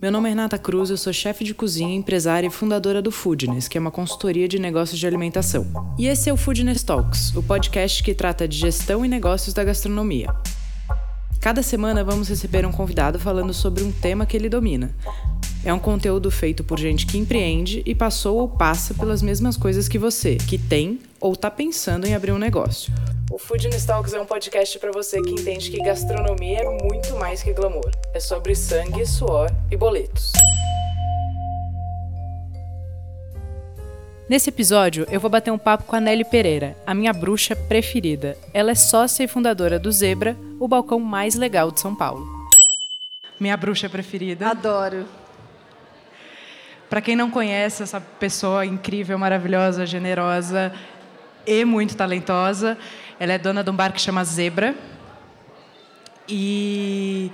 Meu nome é Renata Cruz, eu sou chefe de cozinha, empresária e fundadora do Foodness, que é uma consultoria de negócios de alimentação. E esse é o Foodness Talks, o podcast que trata de gestão e negócios da gastronomia. Cada semana vamos receber um convidado falando sobre um tema que ele domina. É um conteúdo feito por gente que empreende e passou ou passa pelas mesmas coisas que você, que tem ou está pensando em abrir um negócio. O Food Talks é um podcast para você que entende que gastronomia é muito mais que glamour. É sobre sangue, suor e boletos. Nesse episódio, eu vou bater um papo com a Nelly Pereira, a minha bruxa preferida. Ela é sócia e fundadora do Zebra, o balcão mais legal de São Paulo. Minha bruxa preferida. Adoro. Para quem não conhece essa pessoa incrível, maravilhosa, generosa e muito talentosa, ela é dona de um bar que chama Zebra. E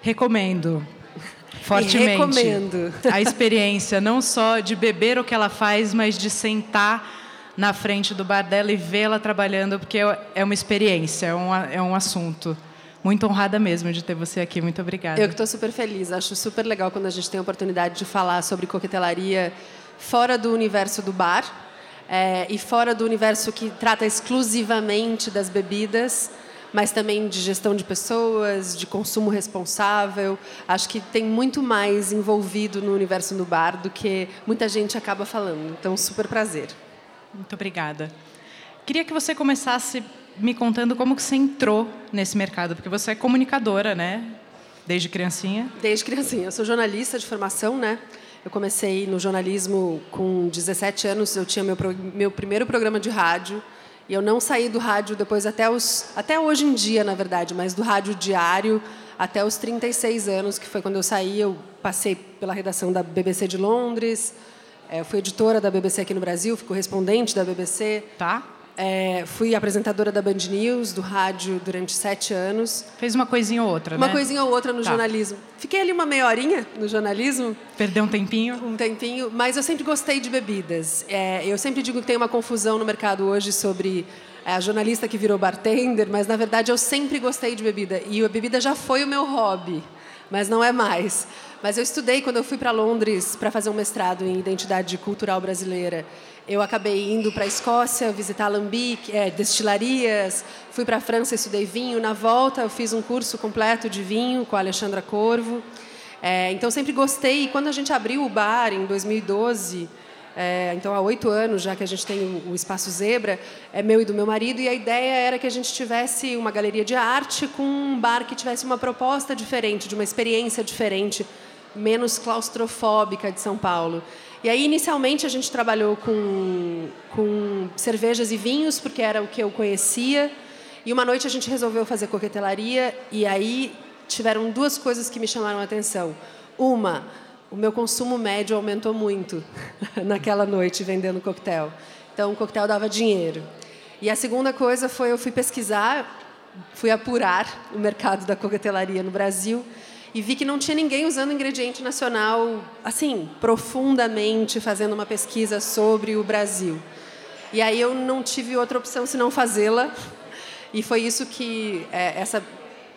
recomendo fortemente e recomendo. a experiência, não só de beber o que ela faz, mas de sentar na frente do bar dela e vê-la trabalhando, porque é uma experiência, é um, é um assunto. Muito honrada mesmo de ter você aqui. Muito obrigada. Eu que estou super feliz. Acho super legal quando a gente tem a oportunidade de falar sobre coquetelaria fora do universo do bar é, e fora do universo que trata exclusivamente das bebidas, mas também de gestão de pessoas, de consumo responsável. Acho que tem muito mais envolvido no universo do bar do que muita gente acaba falando. Então, super prazer. Muito obrigada. Queria que você começasse me contando como que você entrou nesse mercado, porque você é comunicadora, né? Desde criancinha? Desde criancinha. Eu sou jornalista de formação, né? Eu comecei no jornalismo com 17 anos, eu tinha meu, meu primeiro programa de rádio. E eu não saí do rádio depois até os até hoje em dia, na verdade, mas do rádio diário até os 36 anos, que foi quando eu saí, eu passei pela redação da BBC de Londres, é, fui editora da BBC aqui no Brasil, fui correspondente da BBC. Tá. É, fui apresentadora da Band News, do rádio, durante sete anos. Fez uma coisinha ou outra, uma né? Uma coisinha ou outra no tá. jornalismo. Fiquei ali uma meia horinha no jornalismo. Perdeu um tempinho? Um tempinho, mas eu sempre gostei de bebidas. É, eu sempre digo que tem uma confusão no mercado hoje sobre é, a jornalista que virou bartender, mas na verdade eu sempre gostei de bebida. E a bebida já foi o meu hobby, mas não é mais. Mas eu estudei quando eu fui para Londres para fazer um mestrado em identidade cultural brasileira. Eu acabei indo para a Escócia visitar alambique, é, destilarias, fui para a França estudei vinho. Na volta eu fiz um curso completo de vinho com a Alexandra Corvo. É, então sempre gostei. E quando a gente abriu o bar em 2012, é, então há oito anos já que a gente tem o, espaço Zebra, é meu e do meu marido, e a ideia era que a gente tivesse uma galeria de arte com um bar que tivesse uma proposta diferente, de uma experiência diferente, menos claustrofóbica de São Paulo. E aí, inicialmente, a gente trabalhou com, com cervejas e vinhos, porque era o que eu conhecia. E uma noite a gente resolveu fazer coquetelaria, e aí tiveram duas coisas que me chamaram a atenção. Uma, o meu consumo médio aumentou muito naquela noite vendendo coquetel. Então, o coquetel dava dinheiro. E a segunda coisa foi eu fui pesquisar, fui apurar o mercado da coquetelaria no Brasil e vi que não tinha ninguém usando ingrediente nacional, assim, profundamente fazendo uma pesquisa sobre o Brasil. E aí eu não tive outra opção senão fazê-la. E foi isso que é, essa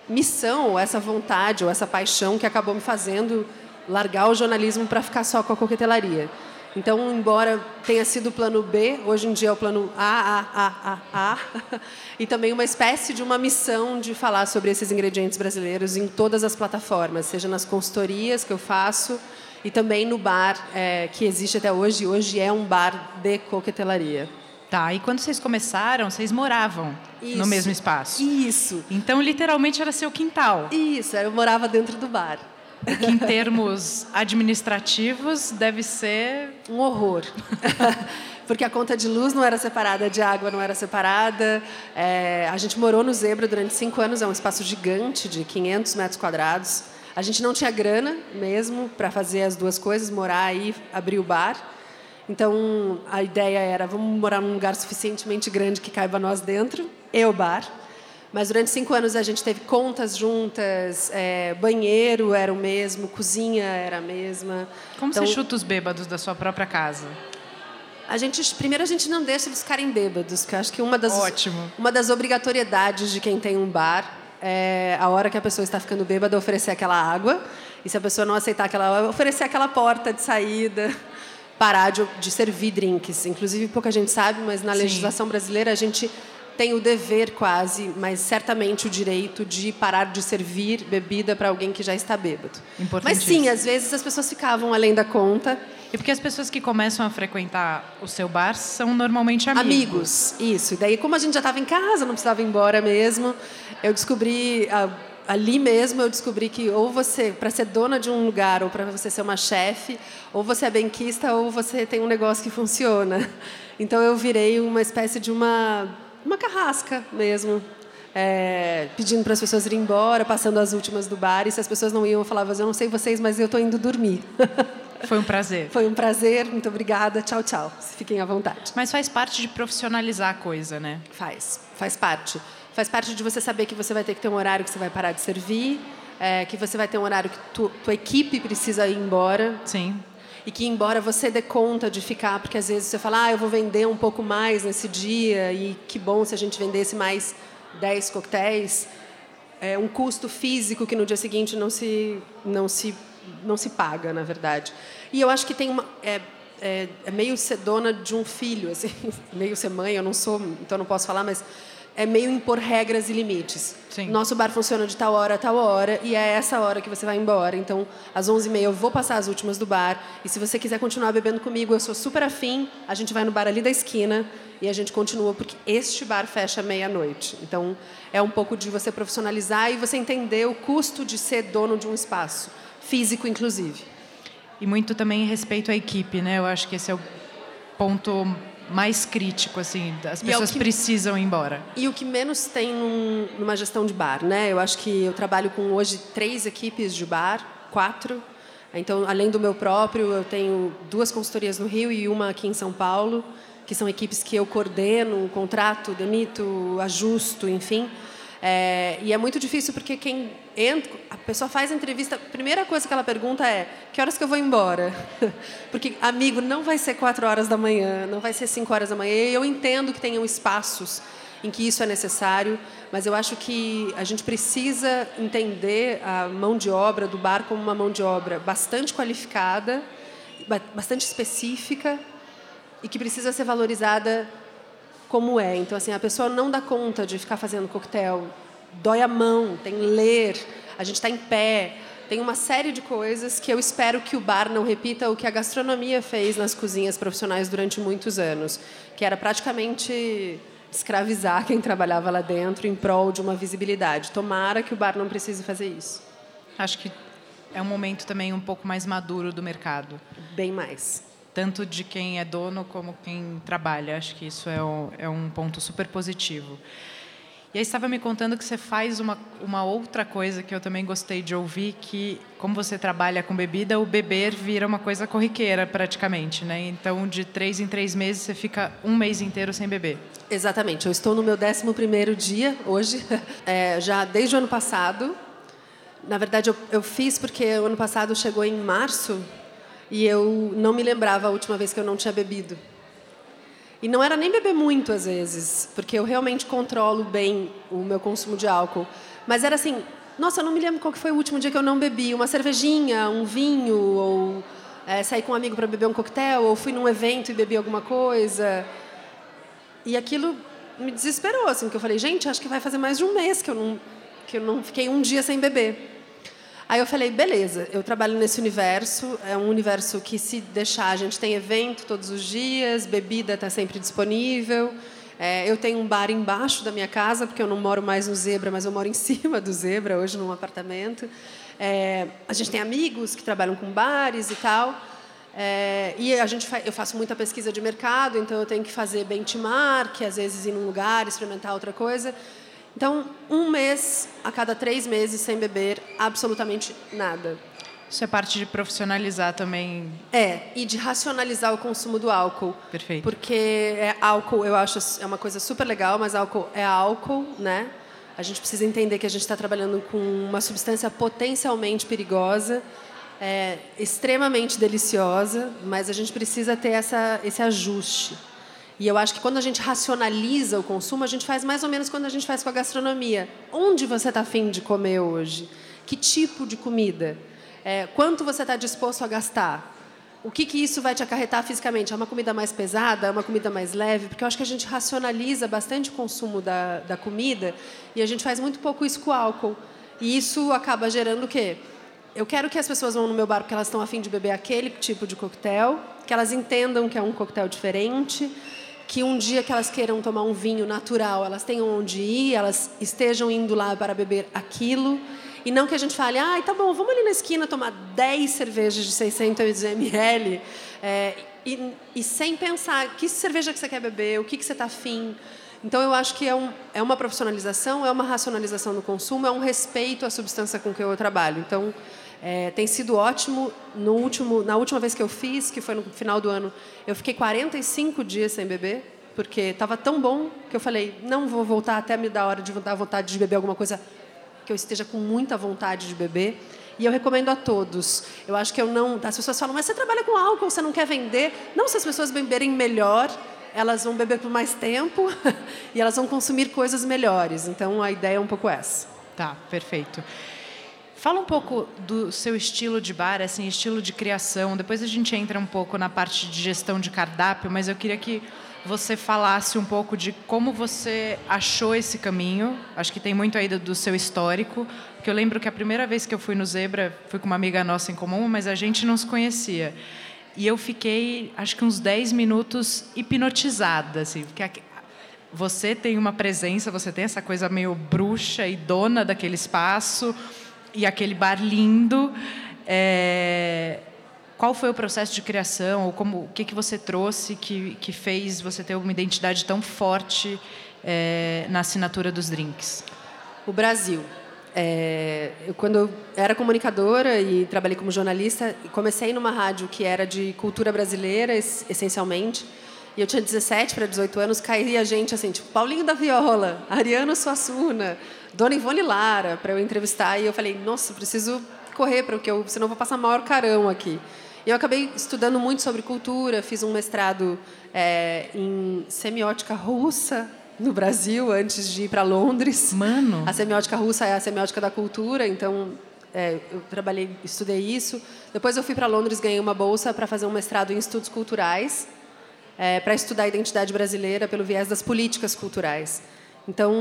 missão, ou essa vontade, ou essa paixão que acabou me fazendo largar o jornalismo para ficar só com a coquetelaria. Então, embora tenha sido o plano B, hoje em dia é o plano A, A, A, A, A, e também uma espécie de uma missão de falar sobre esses ingredientes brasileiros em todas as plataformas, seja nas consultorias que eu faço e também no bar é, que existe até hoje. Hoje é um bar de coquetelaria. Tá, e quando vocês começaram, vocês moravam Isso. no mesmo espaço? Isso. Então, literalmente, era seu quintal. Isso, eu morava dentro do bar que em termos administrativos deve ser um horror. Porque a conta de luz não era separada, de água não era separada. É, a gente morou no Zebra durante cinco anos, é um espaço gigante de 500 metros quadrados. A gente não tinha grana mesmo para fazer as duas coisas, morar aí, abrir o bar. Então a ideia era vamos morar num lugar suficientemente grande que caiba nós dentro e o bar. Mas durante cinco anos a gente teve contas juntas, é, banheiro era o mesmo, cozinha era a mesma. Como então, você chuta os bêbados da sua própria casa? A gente, primeiro a gente não deixa eles ficarem bêbados, que eu acho que uma das, Ótimo. uma das obrigatoriedades de quem tem um bar é a hora que a pessoa está ficando bêbada, oferecer aquela água. E se a pessoa não aceitar aquela água, oferecer aquela porta de saída. Parar de, de servir drinks. Inclusive, pouca gente sabe, mas na legislação brasileira a gente tem o dever quase, mas certamente o direito de parar de servir bebida para alguém que já está bêbado. Mas sim, às vezes as pessoas ficavam além da conta. E porque as pessoas que começam a frequentar o seu bar são normalmente amigos. Amigos, isso. E daí, como a gente já estava em casa, não precisava ir embora mesmo, eu descobri ali mesmo eu descobri que ou você, para ser dona de um lugar, ou para você ser uma chefe, ou você é benquista, ou você tem um negócio que funciona. Então eu virei uma espécie de uma uma carrasca mesmo. É, pedindo para as pessoas irem embora, passando as últimas do bar. E se as pessoas não iam, eu falava: Eu não sei vocês, mas eu estou indo dormir. Foi um prazer. Foi um prazer, muito obrigada. Tchau, tchau. Fiquem à vontade. Mas faz parte de profissionalizar a coisa, né? Faz, faz parte. Faz parte de você saber que você vai ter que ter um horário que você vai parar de servir, é, que você vai ter um horário que tu, tua equipe precisa ir embora. Sim e que embora você dê conta de ficar, porque às vezes você fala, ah, eu vou vender um pouco mais nesse dia e que bom se a gente vendesse mais 10 coquetéis, é um custo físico que no dia seguinte não se não se não se paga, na verdade. E eu acho que tem uma é, é, é meio ser dona de um filho, assim, meio ser mãe, eu não sou, então não posso falar, mas é meio impor regras e limites. Sim. Nosso bar funciona de tal hora a tal hora e é essa hora que você vai embora. Então, às 11h30 eu vou passar as últimas do bar e se você quiser continuar bebendo comigo, eu sou super afim, a gente vai no bar ali da esquina e a gente continua porque este bar fecha meia-noite. Então, é um pouco de você profissionalizar e você entender o custo de ser dono de um espaço, físico inclusive. E muito também respeito à equipe, né? Eu acho que esse é o ponto mais crítico, assim, as é pessoas é que, precisam ir embora. E o que menos tem num, numa gestão de bar, né? Eu acho que eu trabalho com hoje três equipes de bar, quatro. Então, além do meu próprio, eu tenho duas consultorias no Rio e uma aqui em São Paulo, que são equipes que eu coordeno, contrato, demito, ajusto, enfim. É, e é muito difícil porque quem entra, a pessoa faz a entrevista, a primeira coisa que ela pergunta é: que horas que eu vou embora? Porque, amigo, não vai ser quatro horas da manhã, não vai ser cinco horas da manhã. E eu entendo que tenham espaços em que isso é necessário, mas eu acho que a gente precisa entender a mão de obra do bar como uma mão de obra bastante qualificada, bastante específica e que precisa ser valorizada como é. Então, assim, a pessoa não dá conta de ficar fazendo coquetel, dói a mão, tem ler, a gente está em pé, tem uma série de coisas que eu espero que o bar não repita o que a gastronomia fez nas cozinhas profissionais durante muitos anos, que era praticamente escravizar quem trabalhava lá dentro em prol de uma visibilidade. Tomara que o bar não precise fazer isso. Acho que é um momento também um pouco mais maduro do mercado. Bem mais tanto de quem é dono como quem trabalha. Acho que isso é um, é um ponto super positivo. E aí estava me contando que você faz uma, uma outra coisa que eu também gostei de ouvir, que como você trabalha com bebida, o beber vira uma coisa corriqueira praticamente, né? Então, de três em três meses, você fica um mês inteiro sem beber. Exatamente. Eu estou no meu décimo primeiro dia hoje, é, já desde o ano passado. Na verdade, eu, eu fiz porque o ano passado chegou em março e eu não me lembrava a última vez que eu não tinha bebido. E não era nem beber muito às vezes, porque eu realmente controlo bem o meu consumo de álcool. Mas era assim, nossa, eu não me lembro qual que foi o último dia que eu não bebi. Uma cervejinha, um vinho, ou é, sair com um amigo para beber um coquetel, ou fui num evento e bebi alguma coisa. E aquilo me desesperou, assim, porque eu falei, gente, acho que vai fazer mais de um mês que eu não, que eu não fiquei um dia sem beber. Aí eu falei, beleza, eu trabalho nesse universo, é um universo que se deixar, a gente tem evento todos os dias, bebida está sempre disponível. É, eu tenho um bar embaixo da minha casa, porque eu não moro mais no Zebra, mas eu moro em cima do Zebra, hoje num apartamento. É, a gente tem amigos que trabalham com bares e tal. É, e a gente eu faço muita pesquisa de mercado, então eu tenho que fazer benchmark, às vezes ir num lugar, experimentar outra coisa. Então, um mês a cada três meses sem beber absolutamente nada. Isso é parte de profissionalizar também. É, e de racionalizar o consumo do álcool. Perfeito. Porque é, álcool, eu acho, é uma coisa super legal, mas álcool é álcool, né? A gente precisa entender que a gente está trabalhando com uma substância potencialmente perigosa, é, extremamente deliciosa, mas a gente precisa ter essa, esse ajuste. E eu acho que quando a gente racionaliza o consumo, a gente faz mais ou menos quando a gente faz com a gastronomia. Onde você está afim de comer hoje? Que tipo de comida? É, quanto você está disposto a gastar? O que, que isso vai te acarretar fisicamente? É uma comida mais pesada? É uma comida mais leve? Porque eu acho que a gente racionaliza bastante o consumo da, da comida e a gente faz muito pouco isso com o álcool. E isso acaba gerando o quê? Eu quero que as pessoas vão no meu bar porque elas estão afim de beber aquele tipo de coquetel, que elas entendam que é um coquetel diferente, que um dia que elas queiram tomar um vinho natural, elas tenham onde ir, elas estejam indo lá para beber aquilo. E não que a gente fale, ah, tá bom, vamos ali na esquina tomar 10 cervejas de 600 ml. É, e, e, sem pensar que cerveja que você quer beber, o que, que você está afim. Então, eu acho que é, um, é uma profissionalização, é uma racionalização do consumo, é um respeito à substância com que eu trabalho. Então, é, tem sido ótimo. No último, na última vez que eu fiz, que foi no final do ano, eu fiquei 45 dias sem beber, porque estava tão bom que eu falei, não vou voltar até me dar hora de dar vontade de beber alguma coisa que eu esteja com muita vontade de beber. E eu recomendo a todos. Eu acho que eu não. As pessoas falam, mas você trabalha com álcool, você não quer vender? Não, se as pessoas beberem melhor, elas vão beber por mais tempo e elas vão consumir coisas melhores. Então a ideia é um pouco essa. Tá, perfeito. Fala um pouco do seu estilo de bar, assim, estilo de criação. Depois a gente entra um pouco na parte de gestão de cardápio, mas eu queria que você falasse um pouco de como você achou esse caminho. Acho que tem muito aí do, seu histórico, porque eu lembro que a primeira vez que eu fui no Zebra, fui com uma amiga nossa em comum, mas a gente não se conhecia. E eu fiquei, acho que uns 10 minutos hipnotizada, assim, porque você tem uma presença, você tem essa coisa meio bruxa e dona daquele espaço e aquele bar lindo. É, qual foi o processo de criação ou como o que que você trouxe que que fez você ter uma identidade tão forte é, na assinatura dos drinks? O Brasil. É, eu, quando eu era comunicadora e trabalhei como jornalista, comecei numa rádio que era de cultura brasileira, essencialmente. E eu tinha 17 para 18 anos, caía gente assim, tipo Paulinho da Viola, Ariano Suassuna, Dona Ivone Lara, para eu entrevistar. E eu falei, nossa, preciso correr, porque eu, senão eu vou passar maior carão aqui. E eu acabei estudando muito sobre cultura, fiz um mestrado é, em semiótica russa no Brasil antes de ir para Londres. Mano! A semiótica russa é a semiótica da cultura, então é, eu trabalhei, estudei isso. Depois eu fui para Londres, ganhei uma bolsa para fazer um mestrado em estudos culturais, é, para estudar a identidade brasileira pelo viés das políticas culturais. Então,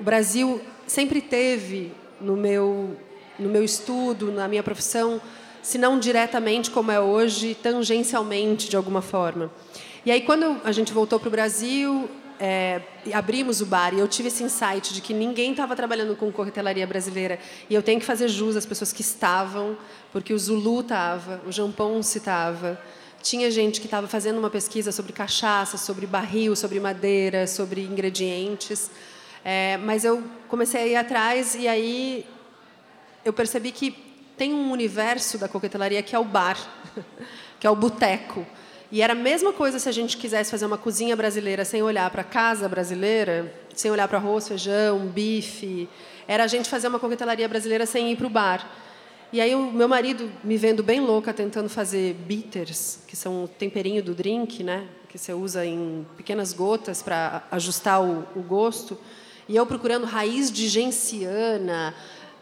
o Brasil sempre teve no meu no meu estudo, na minha profissão, se não diretamente como é hoje, tangencialmente de alguma forma. E aí quando a gente voltou para o Brasil, é, abrimos o bar e eu tive esse insight de que ninguém estava trabalhando com coquetelaria brasileira e eu tenho que fazer jus às pessoas que estavam, porque o Zulu estava, o Jamponce estava, tinha gente que estava fazendo uma pesquisa sobre cachaça, sobre barril, sobre madeira, sobre ingredientes. É, mas eu comecei a ir atrás e aí eu percebi que tem um universo da coquetelaria que é o bar, que é o boteco. E era a mesma coisa se a gente quisesse fazer uma cozinha brasileira sem olhar para a casa brasileira, sem olhar para arroz, feijão, bife. Era a gente fazer uma coquetelaria brasileira sem ir para o bar. E aí o meu marido, me vendo bem louca, tentando fazer bitters, que são o temperinho do drink, né? Que você usa em pequenas gotas para ajustar o, o, gosto. E eu procurando raiz de genciana,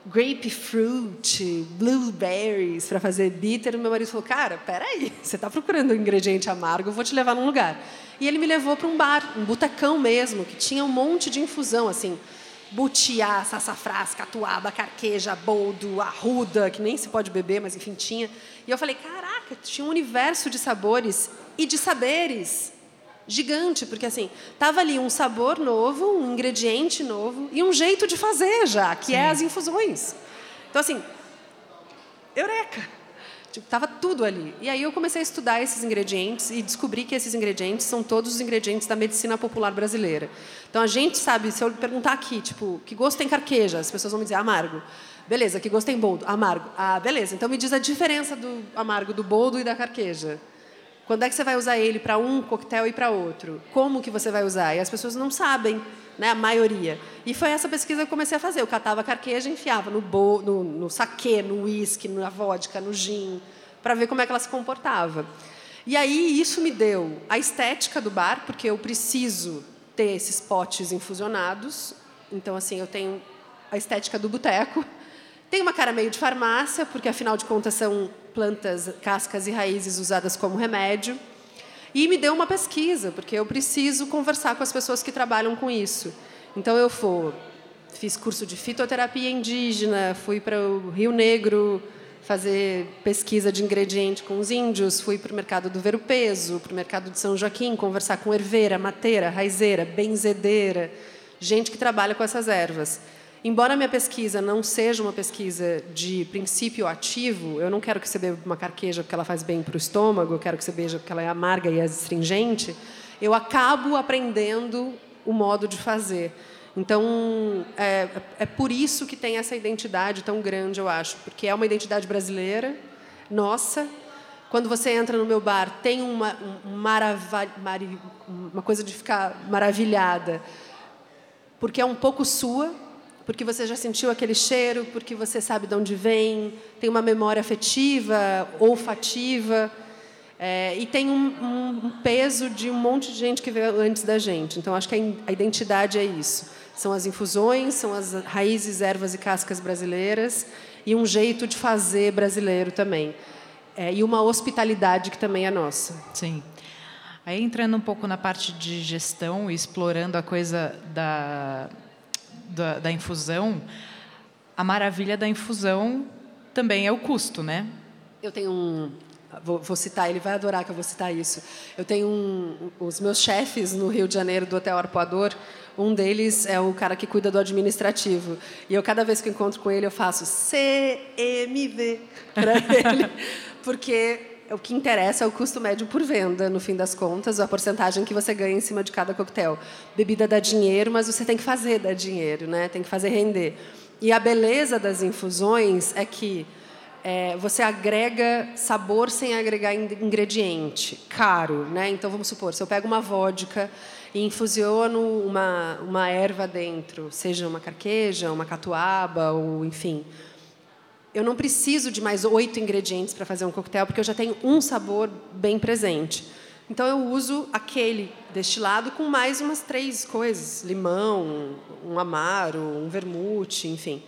grapefruit, blueberries para fazer bitter. Meu marido falou: Cara, peraí, você está procurando um ingrediente amargo, eu vou te levar num lugar. E ele me levou para um bar, um botecão mesmo, que tinha um monte de infusão, assim butiá, sassafrás, catuaba, carqueja, boldo, arruda, que nem se pode beber, mas enfim, tinha. E eu falei, caraca, tinha um universo de sabores e de saberes gigante, porque assim, tava ali um sabor novo, um ingrediente novo e um jeito de fazer já, que é Sim. é as infusões. Então assim, eureka! Tipo, tava tudo ali. E aí eu comecei a estudar esses ingredientes e descobri que esses ingredientes são todos os ingredientes da medicina popular brasileira. Então a gente sabe, se eu perguntar aqui, tipo, que gosto tem carqueja? As pessoas vão me dizer amargo. Beleza, que gosto tem boldo? Amargo. Ah, beleza. Então me diz a diferença do amargo do boldo e da carqueja. Quando é que você vai usar ele para um coquetel e para outro? Como que você vai usar? E as pessoas não sabem, né? A maioria. E foi essa pesquisa que eu comecei a fazer. Eu catava carqueja enfiava no, bo, no, no saquê, no uísque, na vodka, no gin, para ver como é que ela se comportava. E aí isso me deu a estética do bar, porque eu preciso ter esses potes infusionados. Então, assim, eu tenho a estética do boteco. Tem uma cara meio de farmácia, porque afinal de contas são plantas, cascas e raízes usadas como remédio. E me deu uma pesquisa, porque eu preciso conversar com as pessoas que trabalham com isso. Então eu fui, fiz curso de fitoterapia indígena, fui para o Rio Negro fazer pesquisa de ingrediente com os índios, fui para o mercado do Ver o Peso, para o mercado de São Joaquim, conversar com herveira, mateira, raizeira, benzedeira, gente que trabalha com essas ervas. Embora minha pesquisa não seja uma pesquisa de princípio ativo, eu não quero que você beba uma carqueja porque ela faz bem para o estômago, eu quero que você beija porque ela é amarga e astringente, eu acabo aprendendo o modo de fazer. Então, é, é por isso que tem essa identidade tão grande, eu acho, porque é uma identidade brasileira, nossa. Quando você entra no meu bar, tem uma, um uma coisa de ficar maravilhada, porque é um pouco sua, porque você já sentiu aquele cheiro, porque você sabe de onde vem, tem uma memória afetiva, olfativa, é, e tem um, um, peso de um monte de gente que veio antes da gente. Então, acho que a identidade é isso. São as infusões, são as raízes, ervas e cascas brasileiras, e um jeito de fazer brasileiro também. É, e uma hospitalidade que também é nossa. Sim. Aí entrando um pouco na parte de gestão explorando a coisa da da, da infusão, a maravilha da infusão também é o custo, né? Eu tenho um, Vou, vou, citar, ele vai adorar que eu vou citar isso. Eu tenho um, os meus chefes no Rio de Janeiro do Hotel Arpoador. Um deles é o cara que cuida do administrativo. E eu cada vez que encontro com ele eu faço CMV para ele, porque o que interessa é o custo médio por venda, no fim das contas, a porcentagem que você ganha em cima de cada coquetel. Bebida dá dinheiro, mas você tem que fazer dar dinheiro, né? tem que fazer render. E a beleza das infusões é que é, você agrega sabor sem agregar ingrediente, caro. Né? Então, vamos supor, se eu pego uma vodka e infusiono uma, uma erva dentro, seja uma carqueja, uma catuaba, ou enfim eu não preciso de mais oito ingredientes para fazer um coquetel, porque eu já tenho um sabor bem presente. Então eu uso aquele destilado com mais umas três coisas: limão, um amaro, um vermute, enfim.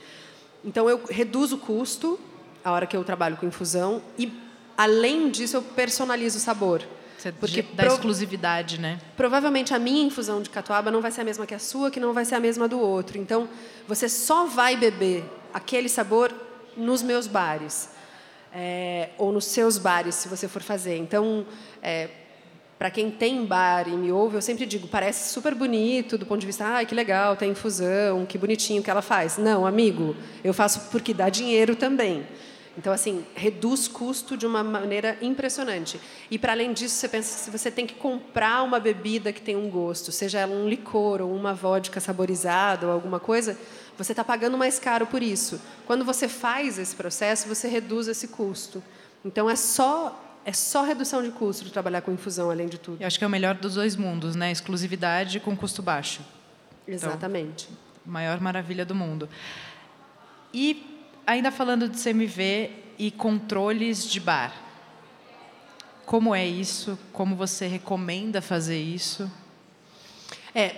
Então eu reduzo o custo a hora que eu trabalho com infusão e, além disso, eu personalizo o sabor. Você porque pro... exclusividade, né? Provavelmente a minha infusão de catuaba não vai ser a mesma que a sua, que não vai ser a mesma do outro. Então, você só vai beber aquele sabor nos meus bares. É, ou nos seus bares, se você for fazer. Então, é, para quem tem bar e me ouve, eu sempre digo, parece super bonito do ponto de vista, ah, que legal, tem infusão, que bonitinho que ela faz. Não, amigo, eu faço porque dá dinheiro também. Então, assim, reduz custo de uma maneira impressionante. E, para além disso, você pensa se você tem que comprar uma bebida que tem um gosto, seja ela um licor ou uma vodka saborizada ou alguma coisa, você está pagando mais caro por isso. Quando você faz esse processo, você reduz esse custo. Então, é só é só redução de custo de trabalhar com infusão, além de tudo. Eu acho que é o melhor dos dois mundos, né? Exclusividade com custo baixo. Exatamente. Então, maior maravilha do mundo. E ainda falando de CMV e controles de bar. Como é isso? Como você recomenda fazer isso? É,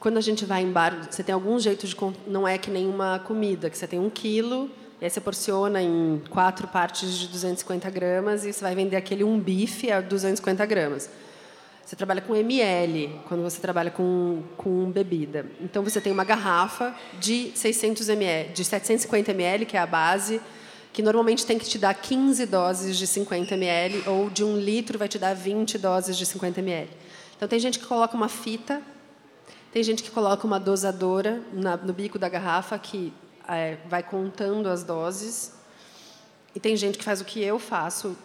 quando a gente vai em bar, você tem algum jeito de. Não é que nem uma comida, que você tem um quilo, e aí você porciona em quatro partes de 250 gramas, e você vai vender aquele um bife a 250 gramas. Você trabalha com ml quando você trabalha com, com bebida. Então você tem uma garrafa de 600 ml, de 750 ml, que é a base, que normalmente tem que te dar 15 doses de 50 ml, ou de um litro vai te dar 20 doses de 50 ml. Então tem gente que coloca uma fita, tem gente que coloca uma dosadora na, no bico da garrafa que é, vai contando as doses. E tem gente que faz o que eu faço,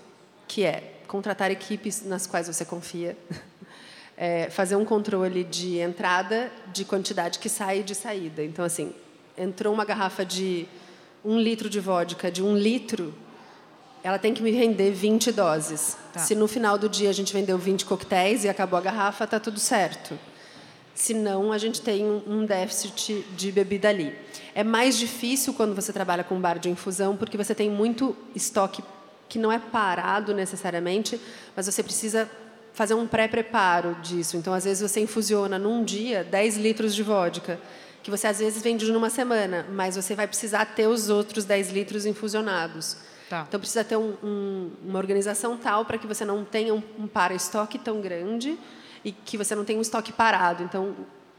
que é contratar equipes nas quais você confia, é, fazer um controle de entrada, de quantidade que sai e de saída. Então, assim, entrou uma garrafa de um litro de vodka, de um litro, ela tem que me render 20 doses. Tá. Se no final do dia a gente vendeu 20 coquetéis e acabou a garrafa, está tudo certo. Senão, a gente tem um déficit de bebida ali. É mais difícil quando você trabalha com bar de infusão, porque você tem muito estoque que não é parado necessariamente, mas você precisa fazer um pré-preparo disso. Então, às vezes, você infusiona num dia 10 litros de vodka, que você às vezes vende numa semana, mas você vai precisar ter os outros 10 litros infusionados. Tá. Então, precisa ter um, um, uma organização tal para que você não tenha um, um para-estoque tão grande e que você não tenha um estoque parado. Então,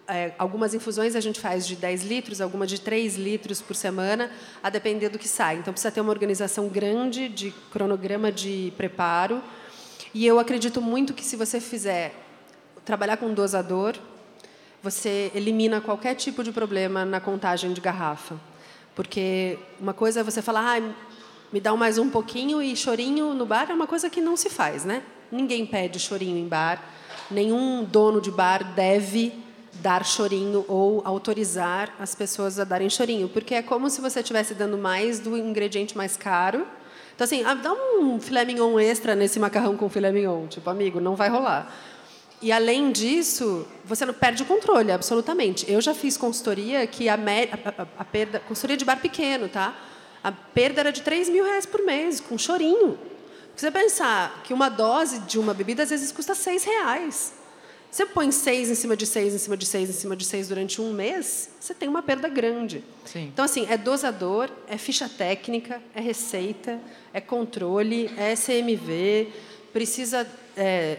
é, algumas infusões a gente faz de 10 litros, algumas de 3 litros por semana, a depender do que sai. Então, precisa ter uma organização grande de cronograma de preparo e eu acredito muito que se você fizer trabalhar com dosador, você elimina qualquer tipo de problema na contagem de garrafa. Porque uma coisa é você falar, ah, me dá mais um pouquinho e chorinho no bar é uma coisa que não se faz, né? Ninguém pede chorinho em bar, nenhum dono de bar deve dar chorinho ou autorizar as pessoas a darem chorinho, porque é como se você estivesse dando mais do ingrediente mais caro então, assim, ah, dá um filé mignon extra nesse macarrão com filé mignon. Tipo, amigo, não vai rolar. E, além disso, você perde o controle, absolutamente. Eu já fiz consultoria que a, a, a, a perda... Consultoria de bar pequeno, tá? A perda era de 3 mil reais por mês, com chorinho. Você pensar que uma dose de uma bebida, às vezes, custa 6 reais. Você põe seis em cima de seis, em cima de seis, em cima de seis durante um mês, você tem uma perda grande. Sim. Então, assim, é dosador, é ficha técnica, é receita, é controle, é CMV, precisa é,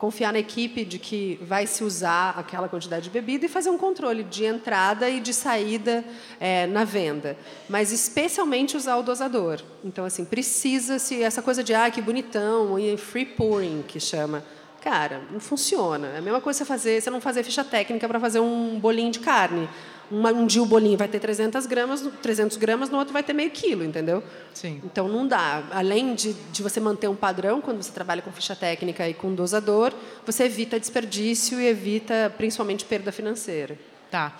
confiar na equipe de que vai se usar aquela quantidade de bebida e fazer um controle de entrada e de saída é, na venda. Mas, especialmente, usar o dosador. Então, assim, precisa-se, essa coisa de, ah, que bonitão, e free pouring, que chama Cara, não funciona. É a mesma coisa você fazer, você não fazer ficha técnica para fazer um bolinho de carne. Uma, um dia o bolinho vai ter 300 gramas, 300 gramas, no outro vai ter meio quilo, entendeu? Sim. Então não dá. Além de, de você manter um padrão quando você trabalha com ficha técnica e com dosador, você evita desperdício e evita principalmente perda financeira. Tá.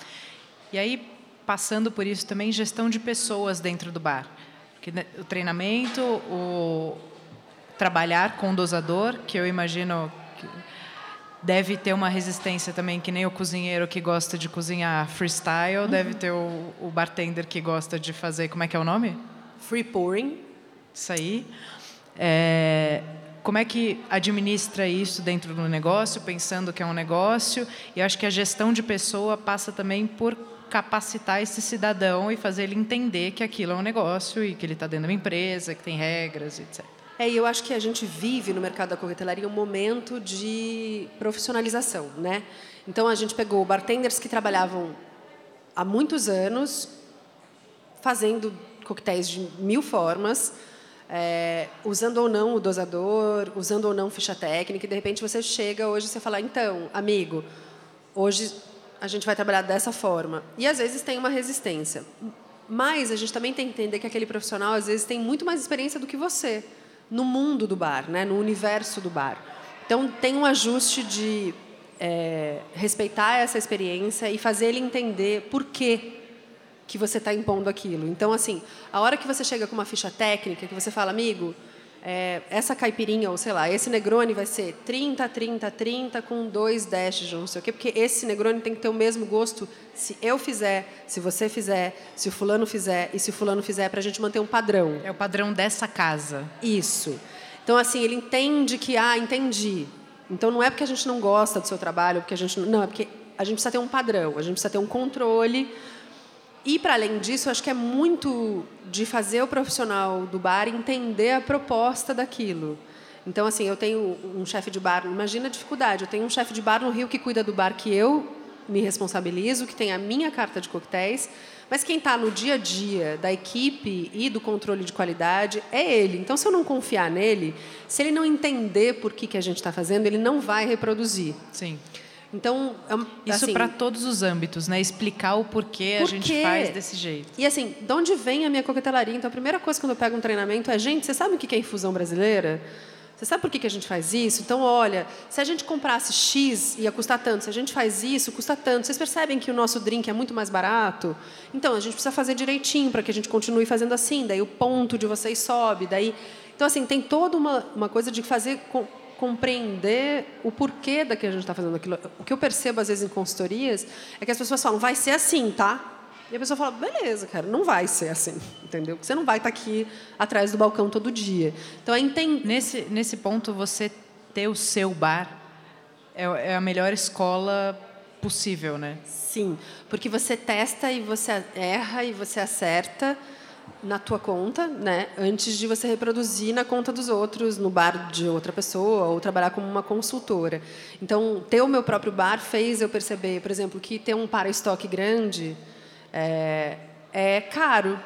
E aí, passando por isso também, gestão de pessoas dentro do bar. Porque né, o treinamento, o trabalhar com dosador, que eu imagino deve ter uma resistência também, que nem o cozinheiro que gosta de cozinhar freestyle, uhum. deve ter o, o, bartender que gosta de fazer, como é que é o nome? Free pouring. Isso aí. É, como é que administra isso dentro do negócio, pensando que é um negócio? E acho que a gestão de pessoa passa também por capacitar esse cidadão e fazer ele entender que aquilo é um negócio e que ele está dentro de uma empresa, que tem regras, etc. É, eu acho que a gente vive no mercado da coquetelaria um momento de profissionalização, né? Então a gente pegou bartenders que trabalhavam há muitos anos fazendo coquetéis de mil formas, é, usando ou não o dosador, usando ou não ficha técnica, e de repente você chega hoje e você fala, então, amigo, hoje a gente vai trabalhar dessa forma. E às vezes tem uma resistência. Mas a gente também tem que entender que aquele profissional às vezes tem muito mais experiência do que você no mundo do bar, né, no universo do bar. Então, tem um ajuste de é, respeitar essa experiência e fazer ele entender por que que você está impondo aquilo. Então, assim, a hora que você chega com uma ficha técnica, que você fala, amigo, é, essa caipirinha, ou sei lá, esse Negroni vai ser 30, 30, 30 com dois dashes de não sei o quê, porque esse Negroni tem que ter o mesmo gosto se eu fizer, se você fizer, se o fulano fizer e se o fulano fizer, para a gente manter um padrão. É o padrão dessa casa. Isso. Então, assim, ele entende que, ah, entendi. Então, não é porque a gente não gosta do seu trabalho, porque a gente não, é porque a gente precisa ter um padrão, a gente precisa ter um controle e, para além disso, acho que é muito de fazer o profissional do bar entender a proposta daquilo. Então, assim, eu tenho um chefe de bar, imagina a dificuldade, eu tenho um chefe de bar no Rio que cuida do bar que eu me responsabilizo, que tem a minha carta de coquetéis, mas quem está no dia a dia da equipe e do controle de qualidade é ele. Então, se eu não confiar nele, se ele não entender por que, que a gente está fazendo, ele não vai reproduzir. Sim. Então, é isso assim, para todos os âmbitos, né? Explicar o porquê por a gente faz desse jeito. E assim, de onde vem a minha coquetelaria? Então, a primeira coisa quando eu pego um treinamento é, gente, você sabe o que é infusão brasileira? Você sabe por que a gente faz isso? Então, olha, se a gente comprasse X, ia custar tanto. Se a gente faz isso, custa tanto. Vocês percebem que o nosso drink é muito mais barato? Então, a gente precisa fazer direitinho para que a gente continue fazendo assim. Daí o ponto de vocês sobe. Daí... Então, assim, tem toda uma, uma coisa de fazer compreender o porquê da que a gente está fazendo aquilo. O que eu percebo às vezes em consultorias é que as pessoas falam, vai ser assim, tá? E a pessoa fala, beleza, cara, não vai ser assim, entendeu? Você não vai estar aqui atrás do balcão todo dia. Então, é entender... Nesse, nesse ponto, você ter o seu bar é, é a melhor escola possível, né? Sim, porque você testa e você erra e você acerta na tua conta, né, antes de você reproduzir na conta dos outros, no bar de outra pessoa ou trabalhar como uma consultora. Então, ter o meu próprio bar fez eu perceber, por exemplo, que ter um para-estoque grande é, é caro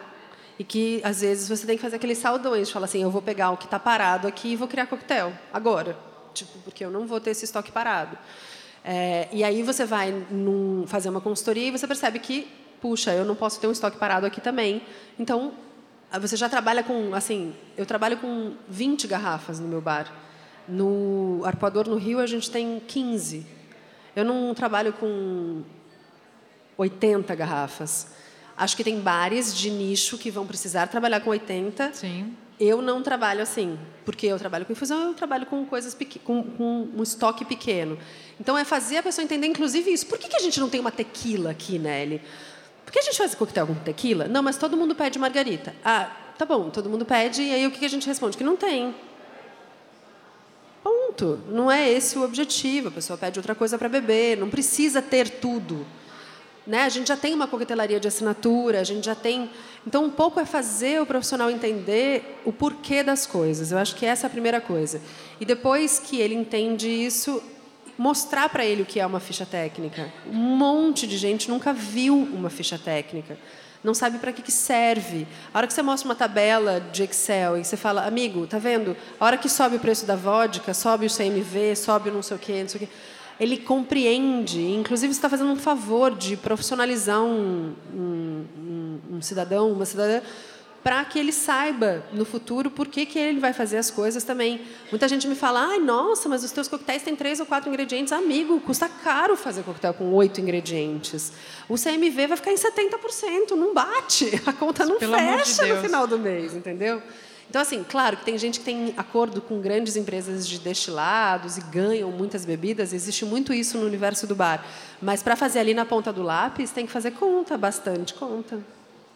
e que às vezes você tem que fazer aqueles saldões, fala assim, eu vou pegar o que está parado aqui e vou criar coquetel agora, tipo, porque eu não vou ter esse estoque parado. É, e aí você vai num, fazer uma consultoria e você percebe que, puxa, eu não posso ter um estoque parado aqui também. Então, você já trabalha com, assim, eu trabalho com 20 garrafas no meu bar. No Arpoador, no Rio, a gente tem 15. Eu não trabalho com 80 garrafas. Acho que tem bares de nicho que vão precisar trabalhar com 80. Sim. Eu não trabalho assim, porque eu trabalho com infusão, eu trabalho com coisas com, com, um estoque pequeno. Então é fazer a pessoa entender, inclusive, isso. Por que, que a gente não tem uma tequila aqui, Nelly? Por que a gente faz coquetel com tequila? Não, mas todo mundo pede margarita. Ah, tá bom, todo mundo pede, e aí o que, a gente responde? Que não tem. Ponto. Não é esse o objetivo. A pessoa pede outra coisa para beber, não precisa ter tudo. Né? A gente já tem uma coquetelaria de assinatura, a gente já tem. Então, um pouco é fazer o profissional entender o porquê das coisas. Eu acho que essa é a primeira coisa. E depois que ele entende isso, mostrar para ele o que é uma ficha técnica. Um monte de gente nunca viu uma ficha técnica. Não sabe para que, que serve. A hora que você mostra uma tabela de Excel e você fala, amigo, tá vendo? A hora que sobe o preço da vodka, sobe o CMV, sobe o não sei o quê, não sei o quê ele compreende, inclusive está fazendo um favor de profissionalizar um, um, um, um cidadão, uma cidadã, para que ele saiba no futuro por que, que ele vai fazer as coisas também. Muita gente me fala, ai, nossa, mas os teus coquetéis têm três ou quatro ingredientes. Amigo, custa caro fazer coquetel com oito ingredientes. O CMV vai ficar em 70%, não bate, a conta não Pelo fecha de no final do mês, entendeu? Então, assim, claro que tem gente que tem acordo com grandes empresas de destilados e ganham muitas bebidas, existe muito isso no universo do bar. Mas para fazer ali na ponta do lápis, tem que fazer conta, bastante conta.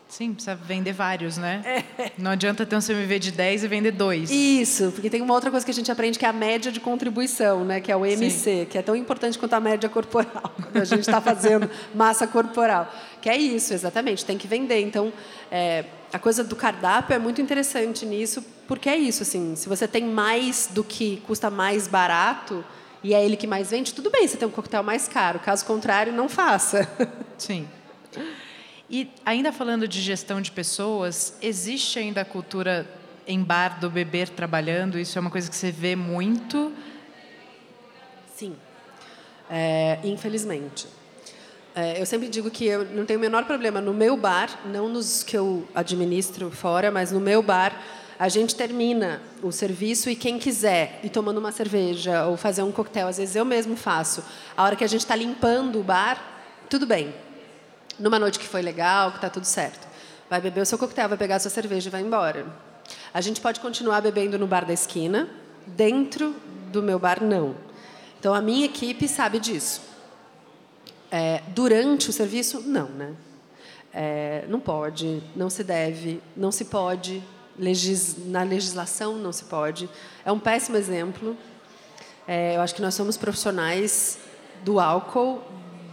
Sim, precisa vender vários, né? É. Não adianta ter um CMV de 10 e vender dois. Isso, porque tem uma outra coisa que a gente aprende que é a média de contribuição, né? que é o MC, Sim. que é tão importante quanto a média corporal, quando a gente está fazendo massa corporal. Que é isso, exatamente, tem que vender. Então, é, a coisa do cardápio é muito interessante nisso, porque é isso, assim, se você tem mais do que custa mais barato e é ele que mais vende, tudo bem, você tem um coquetel mais caro. Caso contrário, não faça. Sim. E ainda falando de gestão de pessoas, existe ainda a cultura em bar do beber trabalhando? Isso é uma coisa que você vê muito? Sim. É, infelizmente. É, eu sempre digo que eu não tenho o menor problema no meu bar, não nos que eu administro fora, mas no meu bar, a gente termina o serviço e quem quiser ir tomando uma cerveja ou fazer um coquetel, às vezes eu mesmo faço. A hora que a gente está limpando o bar, tudo bem. Numa noite que foi legal, que está tudo certo. Vai beber o seu coquetel, vai pegar a sua cerveja e vai embora. A gente pode continuar bebendo no bar da esquina, dentro do meu bar, não. Então, a minha equipe sabe disso. É, durante o serviço, não, né? É, não pode, não se deve, não se pode, legis, na legislação não se pode. É um péssimo exemplo. É, eu acho que nós somos profissionais do álcool,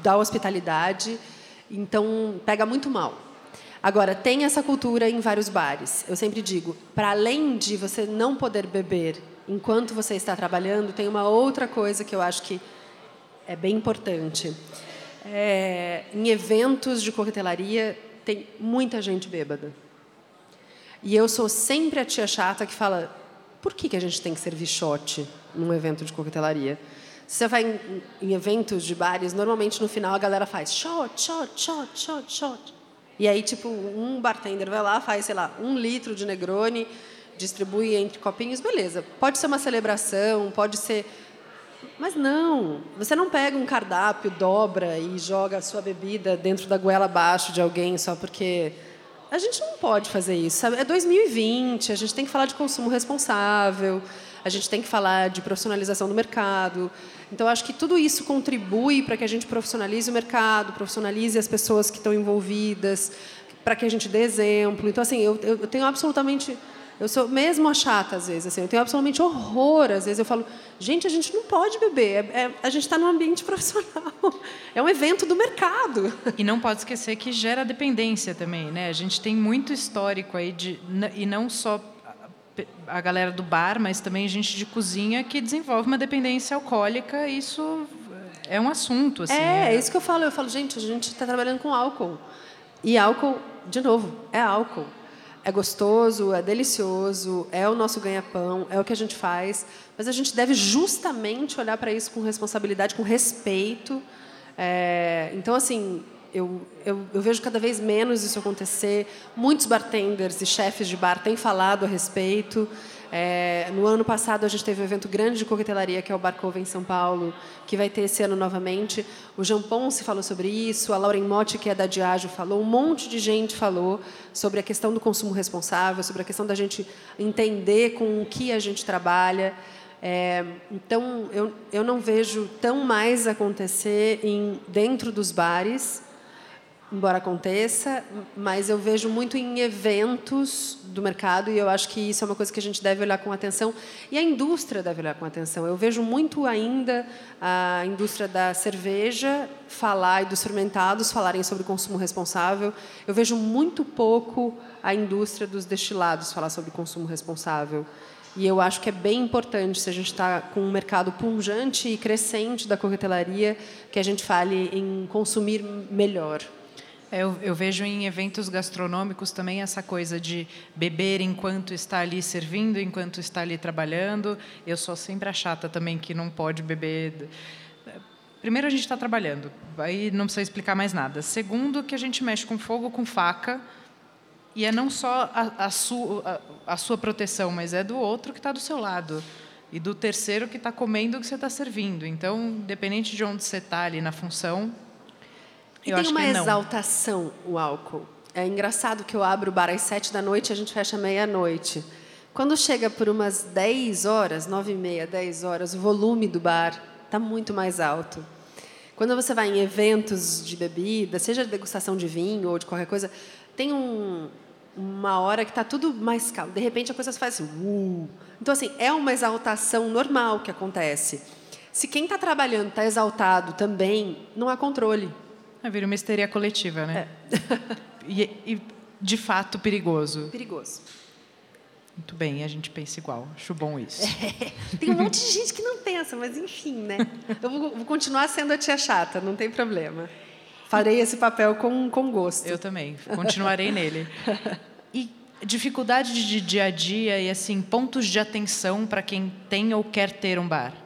da hospitalidade, então pega muito mal. Agora, tem essa cultura em vários bares. Eu sempre digo, para além de você não poder beber enquanto você está trabalhando, tem uma outra coisa que eu acho que é bem importante é, em eventos de coquetelaria tem muita gente bêbada. E eu sou sempre a tia chata que fala: por que, que a gente tem que servir shot num evento de coquetelaria? Você vai em, em eventos de bares, normalmente no final a galera faz shot, shot, shot, shot, shot. E aí, tipo, um bartender vai lá, faz, sei lá, um litro de Negroni, distribui entre copinhos, beleza. Pode ser uma celebração, pode ser mas não, você não pega um cardápio, dobra e joga a sua bebida dentro da goela abaixo de alguém só porque a gente não pode fazer isso. Sabe? É 2020, a gente tem que falar de consumo responsável. A gente tem que falar de profissionalização do mercado. Então, acho que tudo isso contribui para que a gente profissionalize o mercado, profissionalize as pessoas que estão envolvidas, para que a gente dê exemplo. Então, assim, eu, eu tenho absolutamente eu sou mesmo a chata às vezes, assim, eu tenho absolutamente horror. Às vezes eu falo, gente, a gente não pode beber, é, é, a gente está num ambiente profissional, é um evento do mercado. E não pode esquecer que gera dependência também, né? A gente tem muito histórico aí de e não só a galera do bar, mas também gente de cozinha que desenvolve uma dependência alcoólica. Isso é um assunto, assim. É, é isso que eu falo. Eu falo, gente, a gente está trabalhando com álcool e álcool, de novo, é álcool é gostoso, é delicioso, é o nosso ganha-pão, é o que a gente faz, mas a gente deve justamente olhar para isso com responsabilidade, com respeito. É, então, assim, eu, eu, eu, vejo cada vez menos isso acontecer. Muitos bartenders e chefes de bar têm falado a respeito. É, no ano passado, a gente teve um evento grande de coquetelaria, que é o Barcova em São Paulo, que vai ter esse ano novamente. O Jean Ponce falou sobre isso, a Lauren Motti, que é da Diageo, falou, um monte de gente falou sobre a questão do consumo responsável, sobre a questão da gente entender com o que a gente trabalha. É, então, eu, eu não vejo tão mais acontecer em, dentro dos bares, embora aconteça, mas eu vejo muito em eventos do mercado e eu acho que isso é uma coisa que a gente deve olhar com atenção e a indústria deve olhar com atenção. Eu vejo muito ainda a indústria da cerveja falar e dos fermentados falarem sobre consumo responsável. Eu vejo muito pouco a indústria dos destilados falar sobre consumo responsável. E eu acho que é bem importante, se a gente está com um mercado punjante e crescente da coquetelaria, que a gente fale em consumir melhor. É, eu, eu, vejo em eventos gastronômicos também essa coisa de beber enquanto está ali servindo, enquanto está ali trabalhando. Eu sou sempre a chata também que não pode beber. Primeiro, a gente está trabalhando, aí não precisa explicar mais nada. Segundo, que a gente mexe com fogo, com faca, e é não só a, a, su, a, a sua proteção, mas é do outro que está do seu lado e do terceiro que está comendo o que você está servindo. Então, independente de onde você está ali na função, e eu tem uma exaltação o álcool. É engraçado que eu abro o bar às sete da noite e a gente fecha meia-noite. Quando chega por umas 10 horas, nove e meia, 10 horas, o volume do bar está muito mais alto. Quando você vai em eventos de bebida, seja de degustação de vinho ou de qualquer coisa, tem um, uma hora que está tudo mais calmo. De repente a coisa se faz assim. Uh. Então, assim, é uma exaltação normal que acontece. Se quem está trabalhando está exaltado também, não há controle. É, vira uma histeria coletiva, né? É. e, e, de fato, perigoso. Perigoso. Muito bem, a gente pensa igual. Acho bom isso. É. Tem um monte de gente que não pensa, mas enfim, né? Eu vou, vou continuar sendo a tia chata, não tem problema. Farei esse papel com, com gosto. Eu também. Continuarei nele. E dificuldade de dia a dia e assim pontos de atenção para quem tem ou quer ter um bar.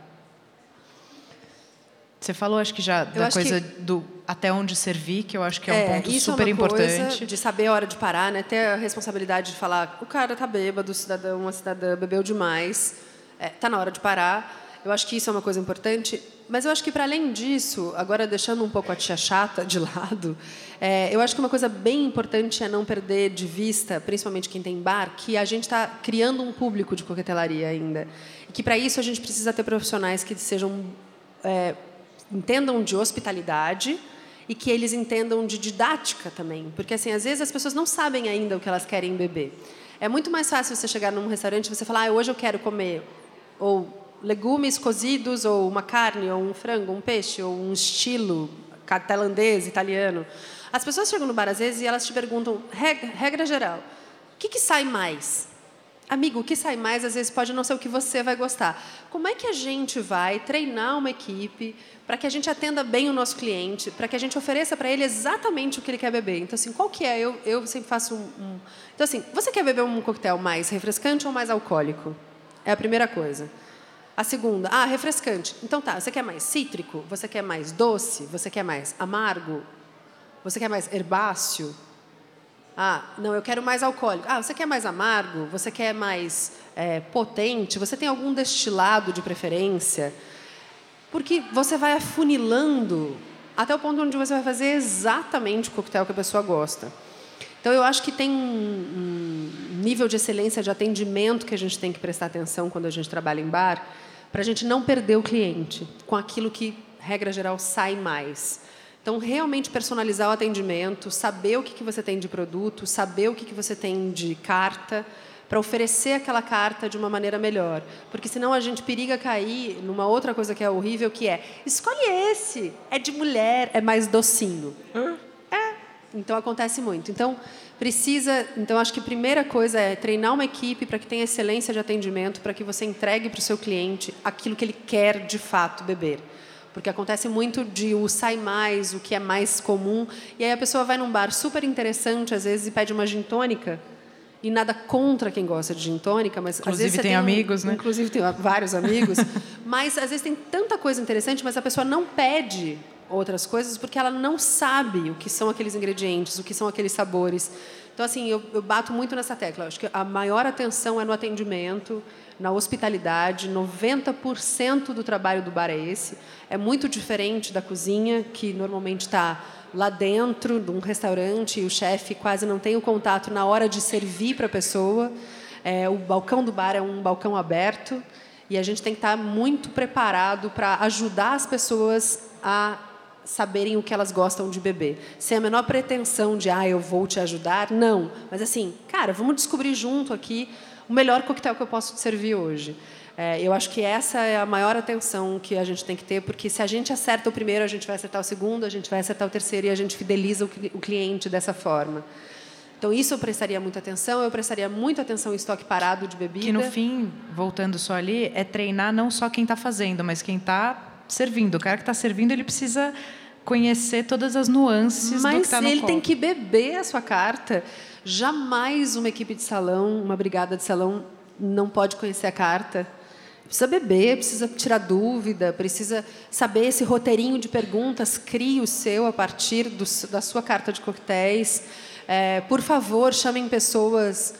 Você falou, acho que já da coisa que... do até onde servir, que eu acho que é, um é, ponto super é importante. de saber a hora de parar, né? Ter a responsabilidade de falar, o cara tá bêbado, o cidadão, uma cidadã bebeu demais, é, tá na hora de parar. Eu acho que isso é uma coisa importante. Mas eu acho que, para além disso, agora deixando um pouco a tia chata de lado, é, eu acho que uma coisa bem importante é não perder de vista, principalmente quem tem bar, que a gente está criando um público de coquetelaria ainda. E que, para isso, a gente precisa ter profissionais que sejam é, entendam de hospitalidade e que eles entendam de didática também, porque assim às vezes as pessoas não sabem ainda o que elas querem beber. É muito mais fácil você chegar num restaurante e você falar, ah, hoje eu quero comer ou legumes cozidos ou uma carne ou um frango, um peixe ou um estilo tailandês, italiano. As pessoas chegam no bar às vezes e elas te perguntam regra, regra geral, o que, que sai mais? Amigo, o que sai mais às vezes pode não ser o que você vai gostar. Como é que a gente vai treinar uma equipe para que a gente atenda bem o nosso cliente, para que a gente ofereça para ele exatamente o que ele quer beber? Então, assim, qual que é? Eu, eu sempre faço um, um... Então, assim, você quer beber um coquetel mais refrescante ou mais alcoólico? É a primeira coisa. A segunda, ah, refrescante. Então tá, você quer mais cítrico? Você quer mais doce? Você quer mais amargo? Você quer mais herbáceo? Ah, não, eu quero mais alcoólico. Ah, você quer mais amargo? Você quer mais é, potente? Você tem algum destilado de preferência? Porque você vai afunilando até o ponto onde você vai fazer exatamente o coquetel que a pessoa gosta. Então, eu acho que tem um, nível de excelência de atendimento que a gente tem que prestar atenção quando a gente trabalha em bar, para a gente não perder o cliente com aquilo que, regra geral, sai mais. Então, realmente personalizar o atendimento, saber o que, que você tem de produto, saber o que, que você tem de carta, para oferecer aquela carta de uma maneira melhor. Porque senão a gente periga cair numa outra coisa que é horrível, que é escolhe esse, é de mulher, é mais docinho. Hã? Então acontece muito. Então precisa, então acho que a primeira coisa é treinar uma equipe para que tenha excelência de atendimento, para que você entregue para o seu cliente aquilo que ele quer de fato beber. Porque acontece muito de o sai mais, o que é mais comum, e aí a pessoa vai num bar super interessante às vezes e pede uma gin tônica. E nada contra quem gosta de gin tônica, mas inclusive às vezes tem, tem amigos, um, né? Inclusive tem vários amigos, mas às vezes tem tanta coisa interessante, mas a pessoa não pede outras coisas porque ela não sabe o que são aqueles ingredientes, o que são aqueles sabores. Então, assim, eu, eu bato muito nessa tecla. Eu acho que a maior atenção é no atendimento, na hospitalidade. 90% do trabalho do bar é esse. É muito diferente da cozinha, que normalmente está lá dentro de um restaurante e o chefe quase não tem o contato na hora de servir para a pessoa. É, o balcão do bar é um balcão aberto e a gente tem que estar tá muito preparado para ajudar as pessoas a saberem o que elas gostam de beber. Sem a menor pretensão de, ah, eu vou te ajudar. Não. Mas assim, cara, vamos descobrir junto aqui o melhor coquetel que eu posso te servir hoje. É, eu acho que essa é a maior atenção que a gente tem que ter, porque se a gente acerta o primeiro, a gente vai acertar o segundo, a gente vai acertar o terceiro e a gente fideliza o cliente dessa forma. Então, isso eu prestaria muita atenção. Eu prestaria muita atenção em estoque parado de bebida. Que, no fim, voltando só ali, é treinar não só quem está fazendo, mas quem está servindo. O cara que está servindo, ele precisa conhecer todas as nuances Mas do que está no ele copo. tem que beber a sua carta. Jamais uma equipe de salão, uma brigada de salão não pode conhecer a carta. Precisa beber, precisa tirar dúvida, precisa saber esse roteirinho de perguntas, crie o seu a partir do, da sua carta de coquetéis. É, por favor, chamem pessoas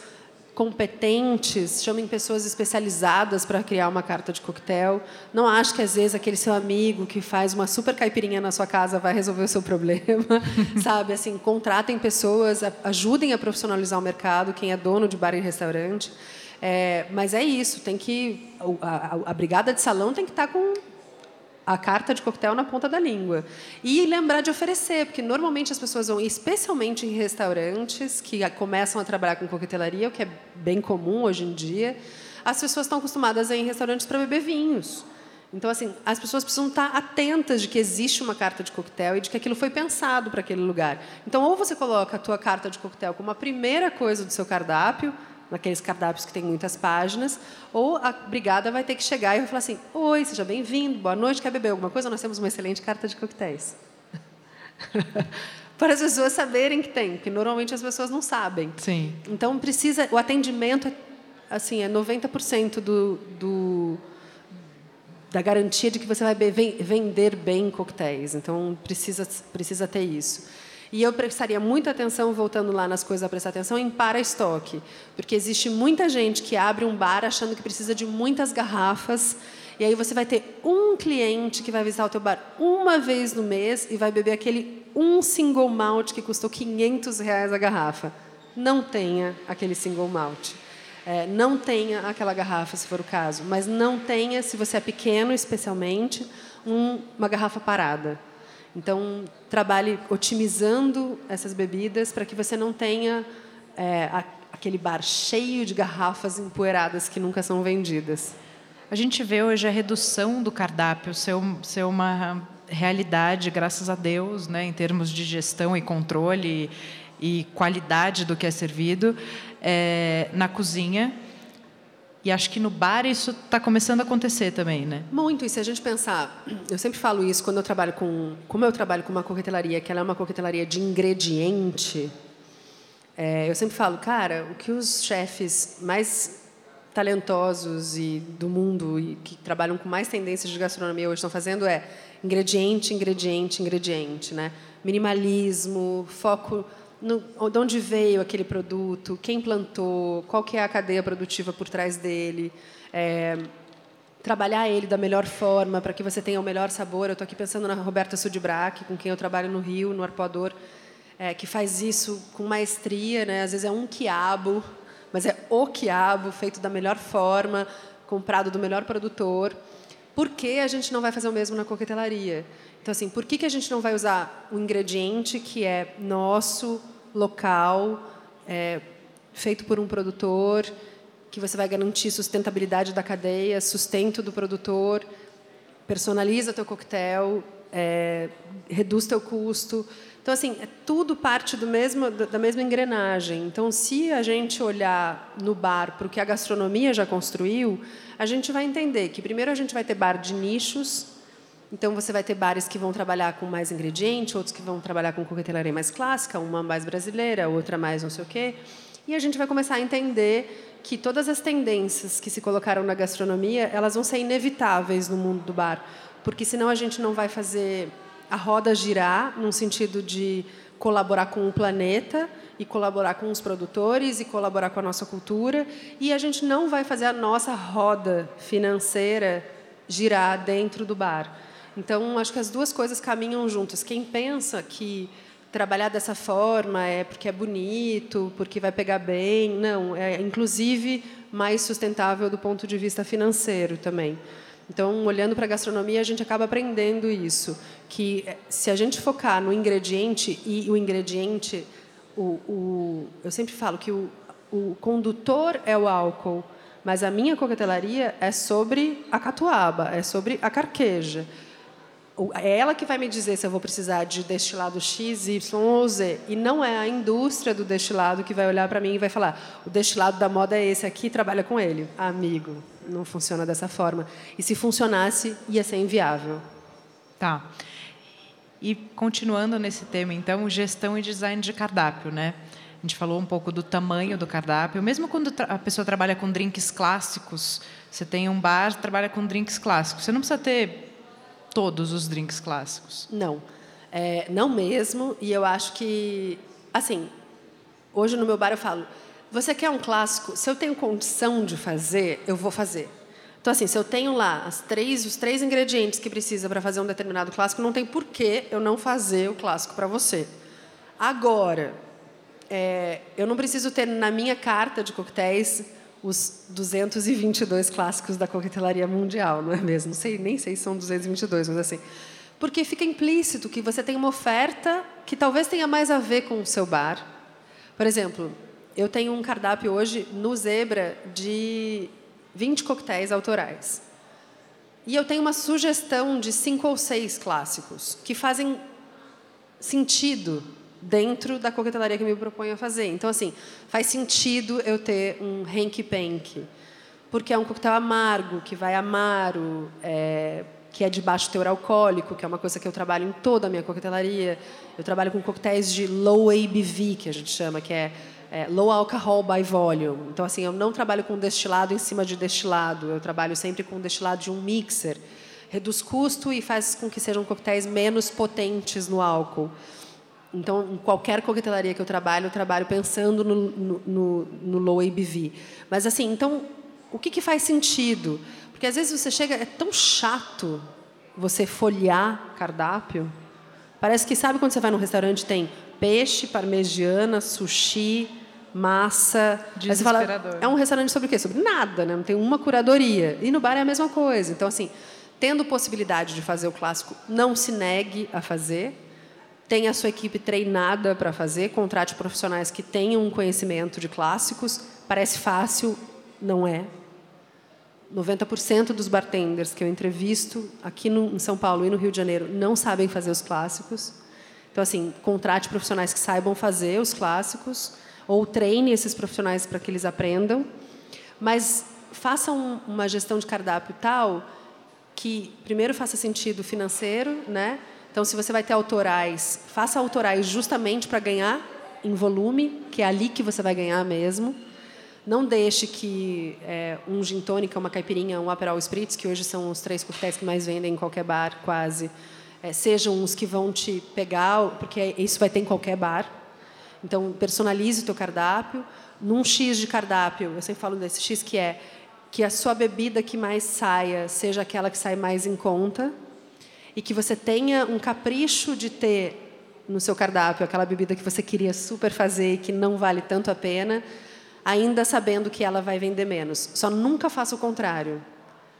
competentes, chamem pessoas especializadas para criar uma carta de coquetel. Não acho que às vezes aquele seu amigo que faz uma super caipirinha na sua casa vai resolver o seu problema, sabe? Assim, contratem pessoas, ajudem a profissionalizar o mercado, quem é dono de bar e restaurante. É, mas é isso, tem que a, a, a brigada de salão tem que estar tá com a carta de coquetel na ponta da língua. E lembrar de oferecer, porque normalmente as pessoas vão, especialmente em restaurantes que começam a trabalhar com coquetelaria, o que é bem comum hoje em dia, as pessoas estão acostumadas a ir em restaurantes para beber vinhos. Então, assim, as pessoas precisam estar atentas de que existe uma carta de coquetel e de que aquilo foi pensado para aquele lugar. Então, ou você coloca a tua carta de coquetel como a primeira coisa do seu cardápio, naqueles cardápios que tem muitas páginas, ou a brigada vai ter que chegar e vai falar assim: Oi, seja bem-vindo, boa noite, quer beber alguma coisa? Nós temos uma excelente carta de coquetéis. Para as pessoas saberem que tem, porque normalmente as pessoas não sabem. Sim. Então precisa, o atendimento é assim, é 90% do, do da garantia de que você vai vender bem coquetéis. Então precisa precisa ter isso. E eu prestaria muita atenção, voltando lá nas coisas a prestar atenção, em para-estoque. Porque existe muita gente que abre um bar achando que precisa de muitas garrafas. E aí você vai ter um cliente que vai visitar o teu bar uma vez no mês e vai beber aquele um single malt que custou 500 reais a garrafa. Não tenha aquele single malt. É, não tenha aquela garrafa, se for o caso. Mas não tenha, se você é pequeno, especialmente, um, uma garrafa parada. Então, trabalhe otimizando essas bebidas para que você não tenha é, a, aquele bar cheio de garrafas empoeiradas que nunca são vendidas. A gente vê hoje a redução do cardápio ser, ser uma realidade, graças a Deus, né, em termos de gestão e controle e, qualidade do que é servido é, na cozinha. E acho que no bar isso está começando a acontecer também, né? Muito. E se a gente pensar, eu sempre falo isso quando eu trabalho com, como eu trabalho com uma coquetelaria, que ela é uma coquetelaria de ingrediente. É, eu sempre falo, cara, o que os chefes mais talentosos e do mundo e que trabalham com mais tendências de gastronomia hoje estão fazendo é ingrediente, ingrediente, ingrediente, né? Minimalismo, foco no, de onde veio aquele produto, quem plantou, qual que é a cadeia produtiva por trás dele, é, trabalhar ele da melhor forma para que você tenha o melhor sabor. Eu estou aqui pensando na Roberta Sudbrack, com quem eu trabalho no Rio, no Arpoador. é, que faz isso com maestria, né? Às vezes é um quiabo, mas é o quiabo feito da melhor forma, comprado do melhor produtor. Por que a gente não vai fazer o mesmo na coquetelaria? Então, assim, por que, que a gente não vai usar um ingrediente que é nosso, local, é, feito por um produtor, que você vai garantir sustentabilidade da cadeia, sustento do produtor, personaliza teu coquetel, é, reduz teu custo. Então, assim, é tudo parte do mesmo, da mesma engrenagem. Então, se a gente olhar no bar para o que a gastronomia já construiu, a gente vai entender que, primeiro, a gente vai ter bar de nichos. Então, você vai ter bares que vão trabalhar com mais ingrediente, outros que vão trabalhar com coquetelaria mais clássica, uma mais brasileira, outra mais não sei o quê. E a gente vai começar a entender que todas as tendências que se colocaram na gastronomia, elas vão ser inevitáveis no mundo do bar, porque senão a gente não vai fazer a roda girar num sentido de colaborar com o planeta e colaborar com os produtores e colaborar com a nossa cultura e a gente não vai fazer a nossa roda financeira girar dentro do bar. Então, acho que as duas coisas caminham juntas. Quem pensa que trabalhar dessa forma é porque é bonito, porque vai pegar bem, não, é inclusive mais sustentável do ponto de vista financeiro também. Então, olhando para a gastronomia, a gente acaba aprendendo isso, que eh, se a gente focar no ingrediente e o ingrediente, o, o eu sempre falo que o, o condutor é o álcool, mas a minha coquetelaria é sobre a catuaba, é sobre a carqueja. É ela que vai me dizer se eu vou precisar de destilado X, Y ou Z. E não é a indústria do destilado que vai olhar para mim e vai falar: o destilado da moda é esse aqui, trabalha com ele. Amigo, não funciona dessa forma. E se funcionasse, ia ser inviável. Tá. E continuando nesse tema, então, gestão e design de cardápio, né? A gente falou um pouco do tamanho do cardápio. Mesmo quando a pessoa trabalha com drinks clássicos, você tem um bar, trabalha com drinks clássicos. Você não precisa ter todos os drinks clássicos. Não, é, não mesmo. E eu acho que, assim, hoje no meu bar eu falo, você quer um clássico? Se eu tenho condição de fazer, eu vou fazer. Então, assim, se eu tenho lá as três, os três ingredientes que precisa para fazer um determinado clássico, não tem por que eu não fazer o clássico para você. Agora, é, eu não preciso ter na minha carta de coquetéis os 222 clássicos da coquetelaria mundial, não é mesmo? Não sei, nem sei se são 222, mas assim. Porque fica implícito que você tem uma oferta que talvez tenha mais a ver com o seu bar. Por exemplo, eu tenho um cardápio hoje no Zebra de 20 coquetéis autorais. E eu tenho uma sugestão de cinco ou seis clássicos que fazem sentido dentro da coquetelaria que eu me proponho a fazer. Então, assim, faz sentido eu ter um Hanky Panky, porque é um coquetel amargo, que vai amaro, é, que é de baixo teor alcoólico, que é uma coisa que eu trabalho em toda a minha coquetelaria. Eu trabalho com coquetéis de low ABV, que a gente chama, que é, é low alcohol by volume. Então, assim, eu não trabalho com destilado em cima de destilado, eu trabalho sempre com destilado de um mixer. Reduz custo e faz com que sejam coquetéis menos potentes no álcool. Então, em qualquer coquetelaria que eu trabalho, eu trabalho pensando no, no, no, no low ABV. Mas, assim, então, o que, que faz sentido? Porque, às vezes, você chega... É tão chato você folhear cardápio. Parece que, sabe quando você vai num restaurante tem peixe, parmegiana, sushi, massa. Aí você fala, é um restaurante sobre o quê? Sobre nada, né? não tem uma curadoria. E no bar é a mesma coisa. Então, assim, tendo possibilidade de fazer o clássico, não se negue a fazer tenha a sua equipe treinada para fazer, contrate profissionais que tenham um conhecimento de clássicos. Parece fácil, não é. 90% dos bartenders que eu entrevisto aqui no, em São Paulo e no Rio de Janeiro não sabem fazer os clássicos. Então, assim, contrate profissionais que saibam fazer os clássicos ou treine esses profissionais para que eles aprendam. Mas façam uma gestão de cardápio tal que, primeiro, faça sentido financeiro, né? Então, se você vai ter autorais, faça autorais justamente para ganhar em volume, que é ali que você vai ganhar mesmo. Não deixe que é, um gin tônica, uma caipirinha, um aperol spritz, que hoje são os três coquetéis que mais vendem em qualquer bar, quase, é, sejam os que vão te pegar, porque isso vai ter em qualquer bar. Então, personalize o teu cardápio. Num X de cardápio, eu sempre falo desse X que é que a sua bebida que mais saia seja aquela que sai mais em conta, e que você tenha um capricho de ter no seu cardápio aquela bebida que você queria super fazer e que não vale tanto a pena, ainda sabendo que ela vai vender menos. Só nunca faça o contrário.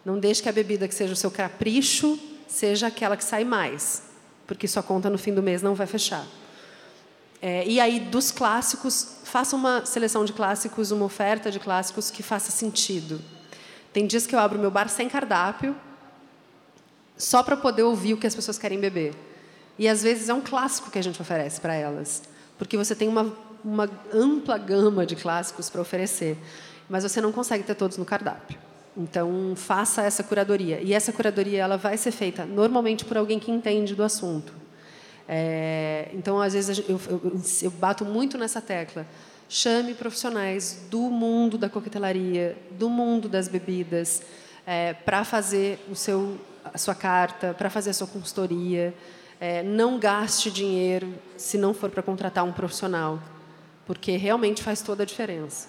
Não deixe que a bebida que seja o seu capricho seja aquela que sai mais, porque sua conta no fim do mês não vai fechar. É, e aí, dos clássicos, faça uma seleção de clássicos, uma oferta de clássicos que faça sentido. Tem dias que eu abro meu bar sem cardápio, só para poder ouvir o que as pessoas querem beber. E às vezes é um clássico que a gente oferece para elas, porque você tem uma, uma ampla gama de clássicos para oferecer, mas você não consegue ter todos no cardápio. Então faça essa curadoria e essa curadoria ela vai ser feita normalmente por alguém que entende do assunto. É, então às vezes eu, eu, eu bato muito nessa tecla. Chame profissionais do mundo da coquetelaria, do mundo das bebidas, é, para fazer o seu, a sua carta, para fazer a sua consultoria. É, não gaste dinheiro se não for para contratar um profissional, porque realmente faz toda a diferença.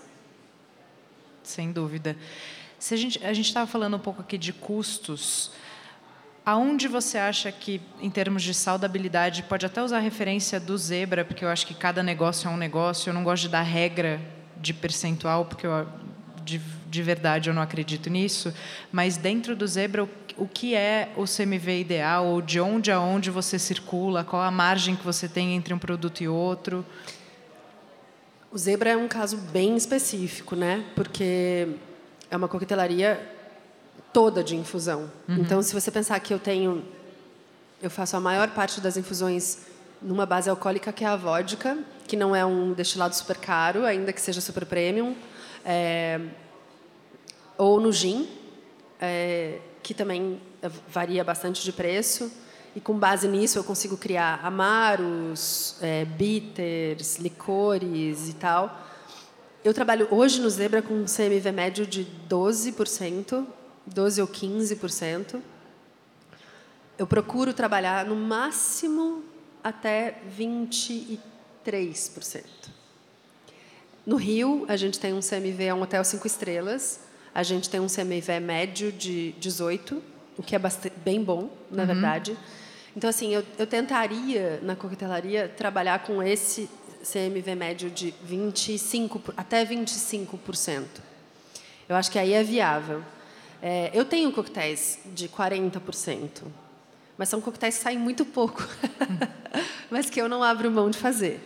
Sem dúvida. Se a gente a estava falando um pouco aqui de custos, aonde você acha que, em termos de saudabilidade, pode até usar a referência do zebra, porque eu acho que cada negócio é um negócio. Eu não gosto de dar regra de percentual, porque eu, de, de verdade eu não acredito nisso. Mas dentro do zebra, o que é o CMV ideal, ou de onde a onde você circula, qual a margem que você tem entre um produto e outro? O Zebra é um caso bem específico, né? Porque é uma coquetelaria toda de infusão. Uhum. Então, se você pensar que eu tenho, eu faço a maior parte das infusões numa base alcoólica que é a vodka, que não é um destilado super caro, ainda que seja super premium, é, ou no gin, é, que também varia bastante de preço. E com base nisso eu consigo criar amaros, é, bitters, licores e tal. Eu trabalho hoje no Zebra com um CMV médio de 12%, 12 ou 15%. Eu procuro trabalhar no máximo até 23%. No Rio, a gente tem um CMV, é um hotel cinco estrelas, a gente tem um CMV médio de 18, o que é bastante, bem bom, na uhum. verdade. Então, assim, eu, eu tentaria, na coquetelaria, trabalhar com esse CMV médio de 25, até 25%. Eu acho que aí é viável. É, eu tenho coquetéis de 40%, mas são coquetéis que saem muito pouco, mas que eu não abro mão de fazer.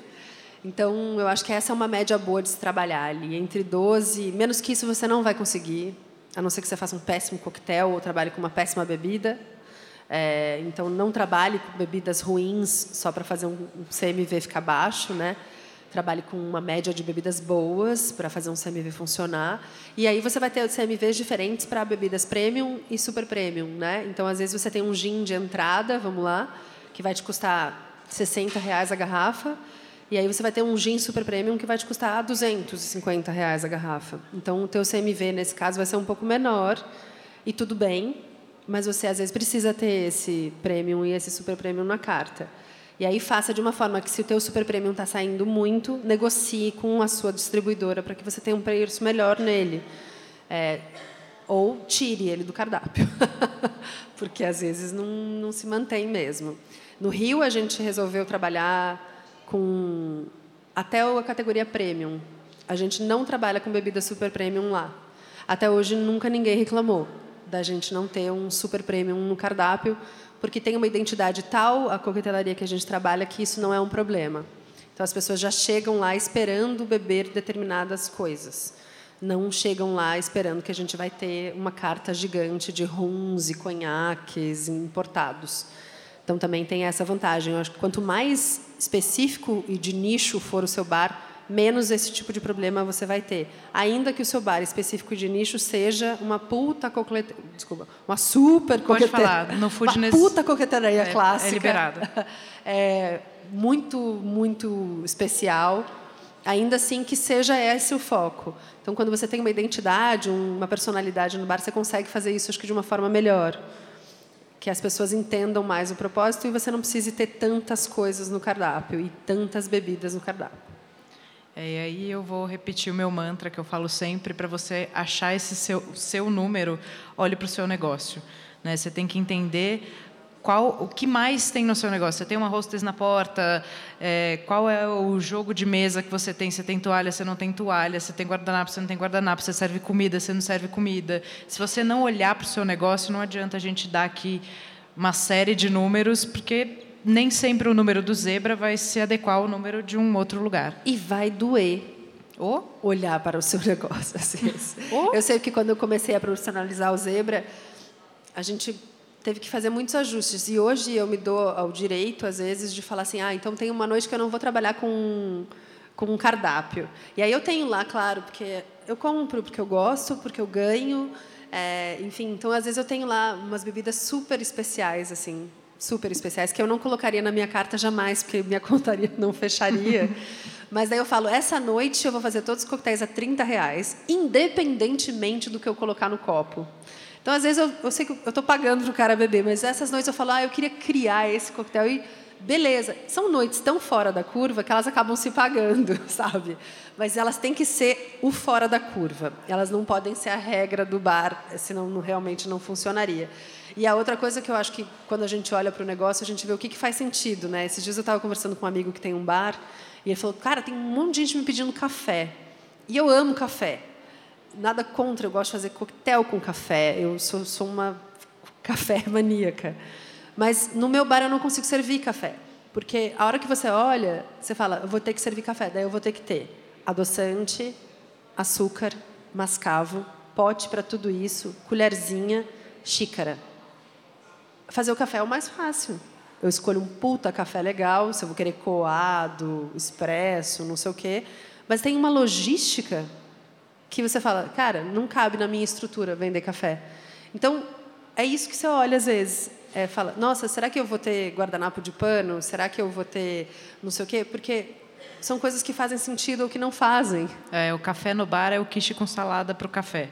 Então, eu acho que essa é uma média boa de se trabalhar ali. Entre 12, menos que isso você não vai conseguir, a não ser que você faça um péssimo coquetel ou trabalhe com uma péssima bebida. É, então, não trabalhe com bebidas ruins só para fazer um CMV ficar baixo, né? Trabalhe com uma média de bebidas boas para fazer um CMV funcionar. E aí você vai ter CMVs diferentes para bebidas premium e super premium, né? Então, às vezes você tem um gin de entrada, vamos lá, que vai te custar 60 reais a garrafa e aí você vai ter um gin super premium que vai te custar 250 reais a garrafa. Então o teu CMV nesse caso vai ser um pouco menor e tudo bem, mas você às vezes precisa ter esse premium e esse super premium na carta. E aí faça de uma forma que se o teu super premium está saindo muito, negocie com a sua distribuidora para que você tenha um preço melhor nele. É, ou tire ele do cardápio, porque às vezes não, não se mantém mesmo. No Rio a gente resolveu trabalhar com até a categoria premium. A gente não trabalha com bebida super premium lá. Até hoje nunca ninguém reclamou da gente não ter um super premium no cardápio, porque tem uma identidade tal a coquetelaria que a gente trabalha que isso não é um problema. Então as pessoas já chegam lá esperando beber determinadas coisas. Não chegam lá esperando que a gente vai ter uma carta gigante de rums e conhaques importados. Então também tem essa vantagem. Eu acho que quanto mais específico e de nicho for o seu bar, menos esse tipo de problema você vai ter. Ainda que o seu bar específico de nicho seja uma puta coquetelaria, desculpa, uma super Pode falar, no food uma puta coquetelaria é, clássica. É liberada. É muito, muito especial. Ainda assim que seja esse o foco. Então, quando você tem uma identidade, uma personalidade no bar, você consegue fazer isso, acho que de uma forma melhor que as pessoas entendam mais o propósito e você não precise ter tantas coisas no cardápio e tantas bebidas no cardápio. É, e aí eu vou repetir o meu mantra que eu falo sempre para você achar esse seu, seu número, olhe para o seu negócio. Né? Você tem que entender qual, o que mais tem no seu negócio? Você tem uma hostess na porta? É, qual é o jogo de mesa que você tem? Você tem toalha, você não tem toalha? Você tem guardanapo, você não tem guardanapo? Você serve comida, você não serve comida? Se você não olhar para o seu negócio, não adianta a gente dar aqui uma série de números, porque nem sempre o número do zebra vai se adequar ao número de um outro lugar. E vai doer Oh. olhar para o seu negócio. Assim. Oh. Eu sei que quando eu comecei a profissionalizar o Zebra, a gente teve que fazer muitos ajustes. E hoje eu me dou ao direito, às vezes, de falar assim: ah, então tem uma noite que eu não vou trabalhar com, com um cardápio. E aí eu tenho lá, claro, porque eu compro, porque eu gosto, porque eu ganho. É, enfim, então às vezes eu tenho lá umas bebidas super especiais, assim, super especiais, que eu não colocaria na minha carta jamais, porque minha contaria não fecharia. Mas daí eu falo, essa noite eu vou fazer todos os coquetéis a 30 reais, independentemente do que eu colocar no copo. Então, às vezes, eu, eu sei que eu estou pagando para o cara beber, mas essas noites eu falo, ah, eu queria criar esse coquetel e beleza. São noites tão fora da curva que elas acabam se pagando, sabe? Mas elas têm que ser o fora da curva. Elas não podem ser a regra do bar, senão não, realmente não funcionaria. E a outra coisa que eu acho que quando a gente olha para o negócio, a gente vê o que, que faz sentido, né? Esses dias eu estava conversando com um amigo que tem um bar e ele falou, cara, tem um monte de gente me pedindo café. E eu amo café nada contra, eu gosto de fazer coquetel com café. Eu sou, sou uma café maníaca. Mas no meu bar eu não consigo servir café. Porque a hora que você olha, você fala, eu vou ter que servir café. Daí eu vou ter que ter adoçante, açúcar, mascavo, pote para tudo isso, colherzinha, xícara. Fazer o café é o mais fácil. Eu escolho um puta café legal, se eu vou querer coado, expresso, não sei o quê. Mas tem uma logística que você fala, cara, não cabe na minha estrutura vender café. Então, é isso que você olha às vezes. É, fala, nossa, será que eu vou ter guardanapo de pano? Será que eu vou ter não sei o quê? Porque são coisas que fazem sentido ou que não fazem. É, o café no bar é o quiche com salada para o café.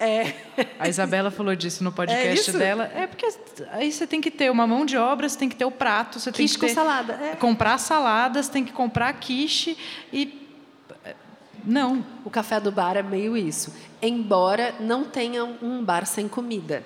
É. A Isabela falou disso no podcast é dela. É porque aí você tem que ter uma mão de obra, você tem que ter o prato, você quiche tem que ter, com salada. É. comprar saladas, tem que comprar quiche e não. O café do bar é meio isso. Embora não tenha um bar sem comida.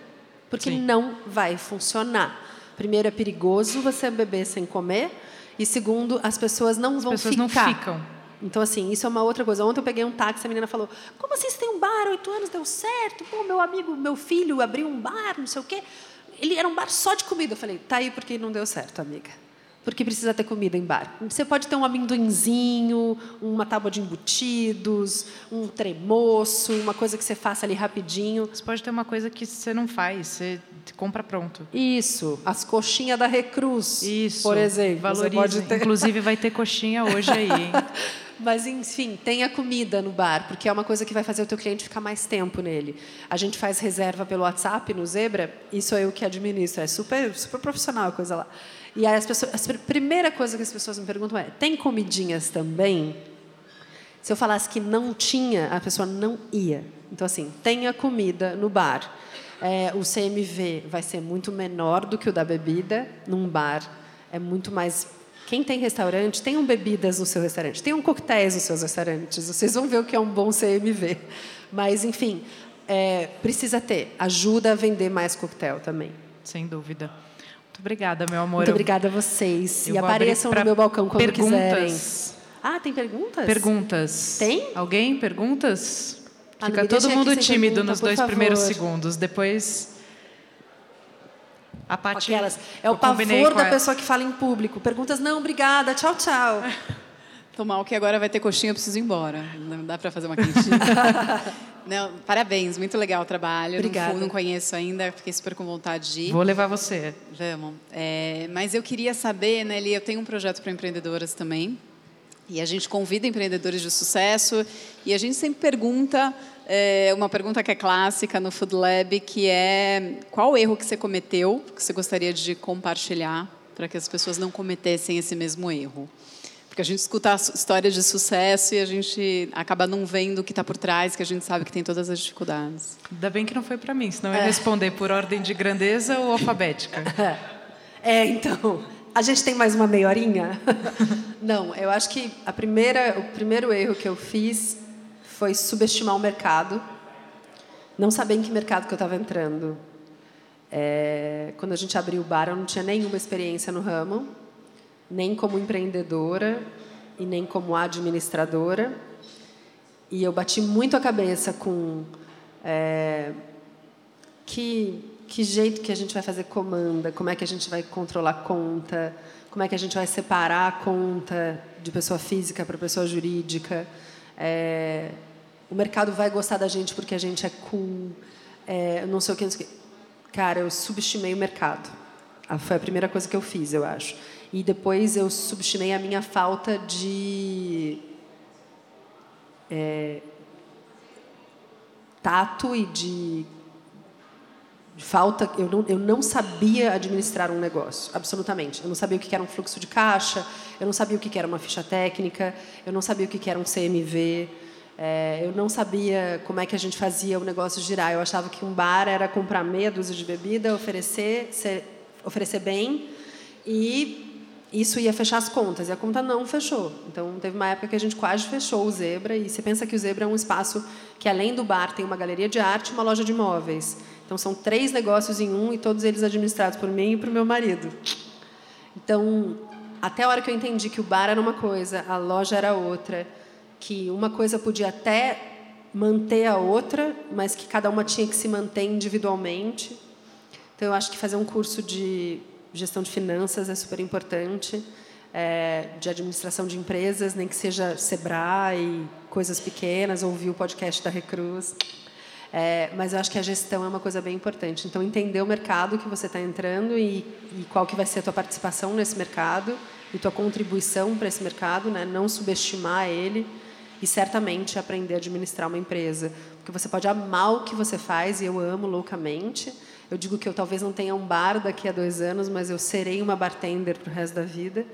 Porque Sim. não vai funcionar. Primeiro, é perigoso você beber sem comer. E segundo, as pessoas não as vão pessoas ficar. não ficam. Então, assim, isso é uma outra coisa. Ontem eu peguei um táxi, a menina falou: Como assim você tem um bar? Oito anos deu certo. Pô, meu amigo, meu filho abriu um bar, não sei o quê. Ele era um bar só de comida. Eu falei: Tá aí porque não deu certo, amiga porque precisa ter comida em bar. Você pode ter um amendoinzinho, uma tábua de embutidos, um tremoço, uma coisa que você faça ali rapidinho. Você pode ter uma coisa que você não faz, você compra pronto. Isso, as coxinhas da Recruz, Isso, por exemplo. Valorize. Ter... Inclusive vai ter coxinha hoje aí. Mas, enfim, tenha comida no bar, porque é uma coisa que vai fazer o teu cliente ficar mais tempo nele. A gente faz reserva pelo WhatsApp no Zebra, e sou eu que administro. É super, super profissional a coisa lá. E aí as pessoas, a primeira coisa que as pessoas me perguntam é: tem comidinhas também? Se eu falasse que não tinha, a pessoa não ia. Então, assim, tenha comida no bar. É, o CMV vai ser muito menor do que o da bebida num bar. É muito mais. Quem tem restaurante, tenham bebidas no seu restaurante, tenham coquetéis nos seus restaurantes. Vocês vão ver o que é um bom CMV. Mas, enfim, é, precisa ter. Ajuda a vender mais coquetel também. Sem dúvida. Muito obrigada, meu amor. Muito obrigada a vocês. Eu e apareçam no meu balcão quando perguntas. quiserem. Ah, tem perguntas? Perguntas. Tem? Alguém? Perguntas? Ah, Fica todo mundo tímido pergunta, nos dois favor. primeiros segundos. Depois. A Paty, Aquelas. É o pavor da pessoa que fala em público. Perguntas, não, obrigada, tchau, tchau. Tô mal que agora vai ter coxinha, eu preciso ir embora. Não dá para fazer uma quentinha. Não, parabéns, muito legal o trabalho. Obrigada. Não, não, conheço ainda, fiquei super com vontade de ir. Vou levar você. Vamos. É, mas eu queria saber, Nelly, eu tenho um projeto para empreendedoras também. E a gente convida empreendedores de sucesso e a gente sempre pergunta é, uma pergunta que é clássica no Food Lab, que é qual erro que você cometeu que você gostaria de compartilhar para que as pessoas não cometessem esse mesmo erro? Porque a gente escuta histórias de sucesso e a gente acaba não vendo o que está por trás, que a gente sabe que tem todas as dificuldades. Ainda bem que não foi para mim, senão eu ia é. responder por ordem de grandeza ou alfabética. É, então, a gente tem mais uma meia horinha? não, eu acho que a primeira, o primeiro erro que eu fiz foi subestimar o mercado, não saber em que mercado que eu estava entrando. É, quando a gente abriu o bar, eu não tinha nenhuma experiência no ramo, nem como empreendedora e nem como administradora. E eu bati muito a cabeça com é, que, que jeito que a gente vai fazer comanda, como é que a gente vai controlar conta, como é que a gente vai separar a conta de pessoa física para pessoa jurídica. É, o mercado vai gostar da gente porque a gente é cool, é, não sei o que. Cara, eu subestimei o mercado. Ah, foi a primeira coisa que eu fiz, eu acho. E depois eu subestimei a minha falta de é, tato e de falta. Eu não, eu não sabia administrar um negócio, absolutamente. Eu não sabia o que era um fluxo de caixa, eu não sabia o que era uma ficha técnica, eu não sabia o que era um CMV. É, eu não sabia como é que a gente fazia o negócio girar. Eu achava que um bar era comprar meia dúzia de bebida, oferecer, ser, oferecer bem e isso ia fechar as contas. E a conta não fechou. Então, teve uma época que a gente quase fechou o Zebra. E você pensa que o Zebra é um espaço que, além do bar, tem uma galeria de arte e uma loja de imóveis. Então, são três negócios em um e todos eles administrados por mim e por meu marido. Então, até a hora que eu entendi que o bar era uma coisa, a loja era outra, que uma coisa podia até manter a outra, mas que cada uma tinha que se manter individualmente. Então, eu acho que fazer um curso de gestão de finanças é super importante, é, de administração de empresas, nem que seja Sebrae, coisas pequenas, ouvir o podcast da Recruz. É, mas eu acho que a gestão é uma coisa bem importante. Então, entender o mercado que você está entrando e, e, qual que vai ser a tua participação nesse mercado e tua contribuição para esse mercado, né? não subestimar ele e certamente aprender a administrar uma empresa. Porque você pode amar o que você faz, e eu amo loucamente, eu digo que eu talvez não tenha um bar daqui a dois anos, mas eu serei uma bartender para o resto da vida.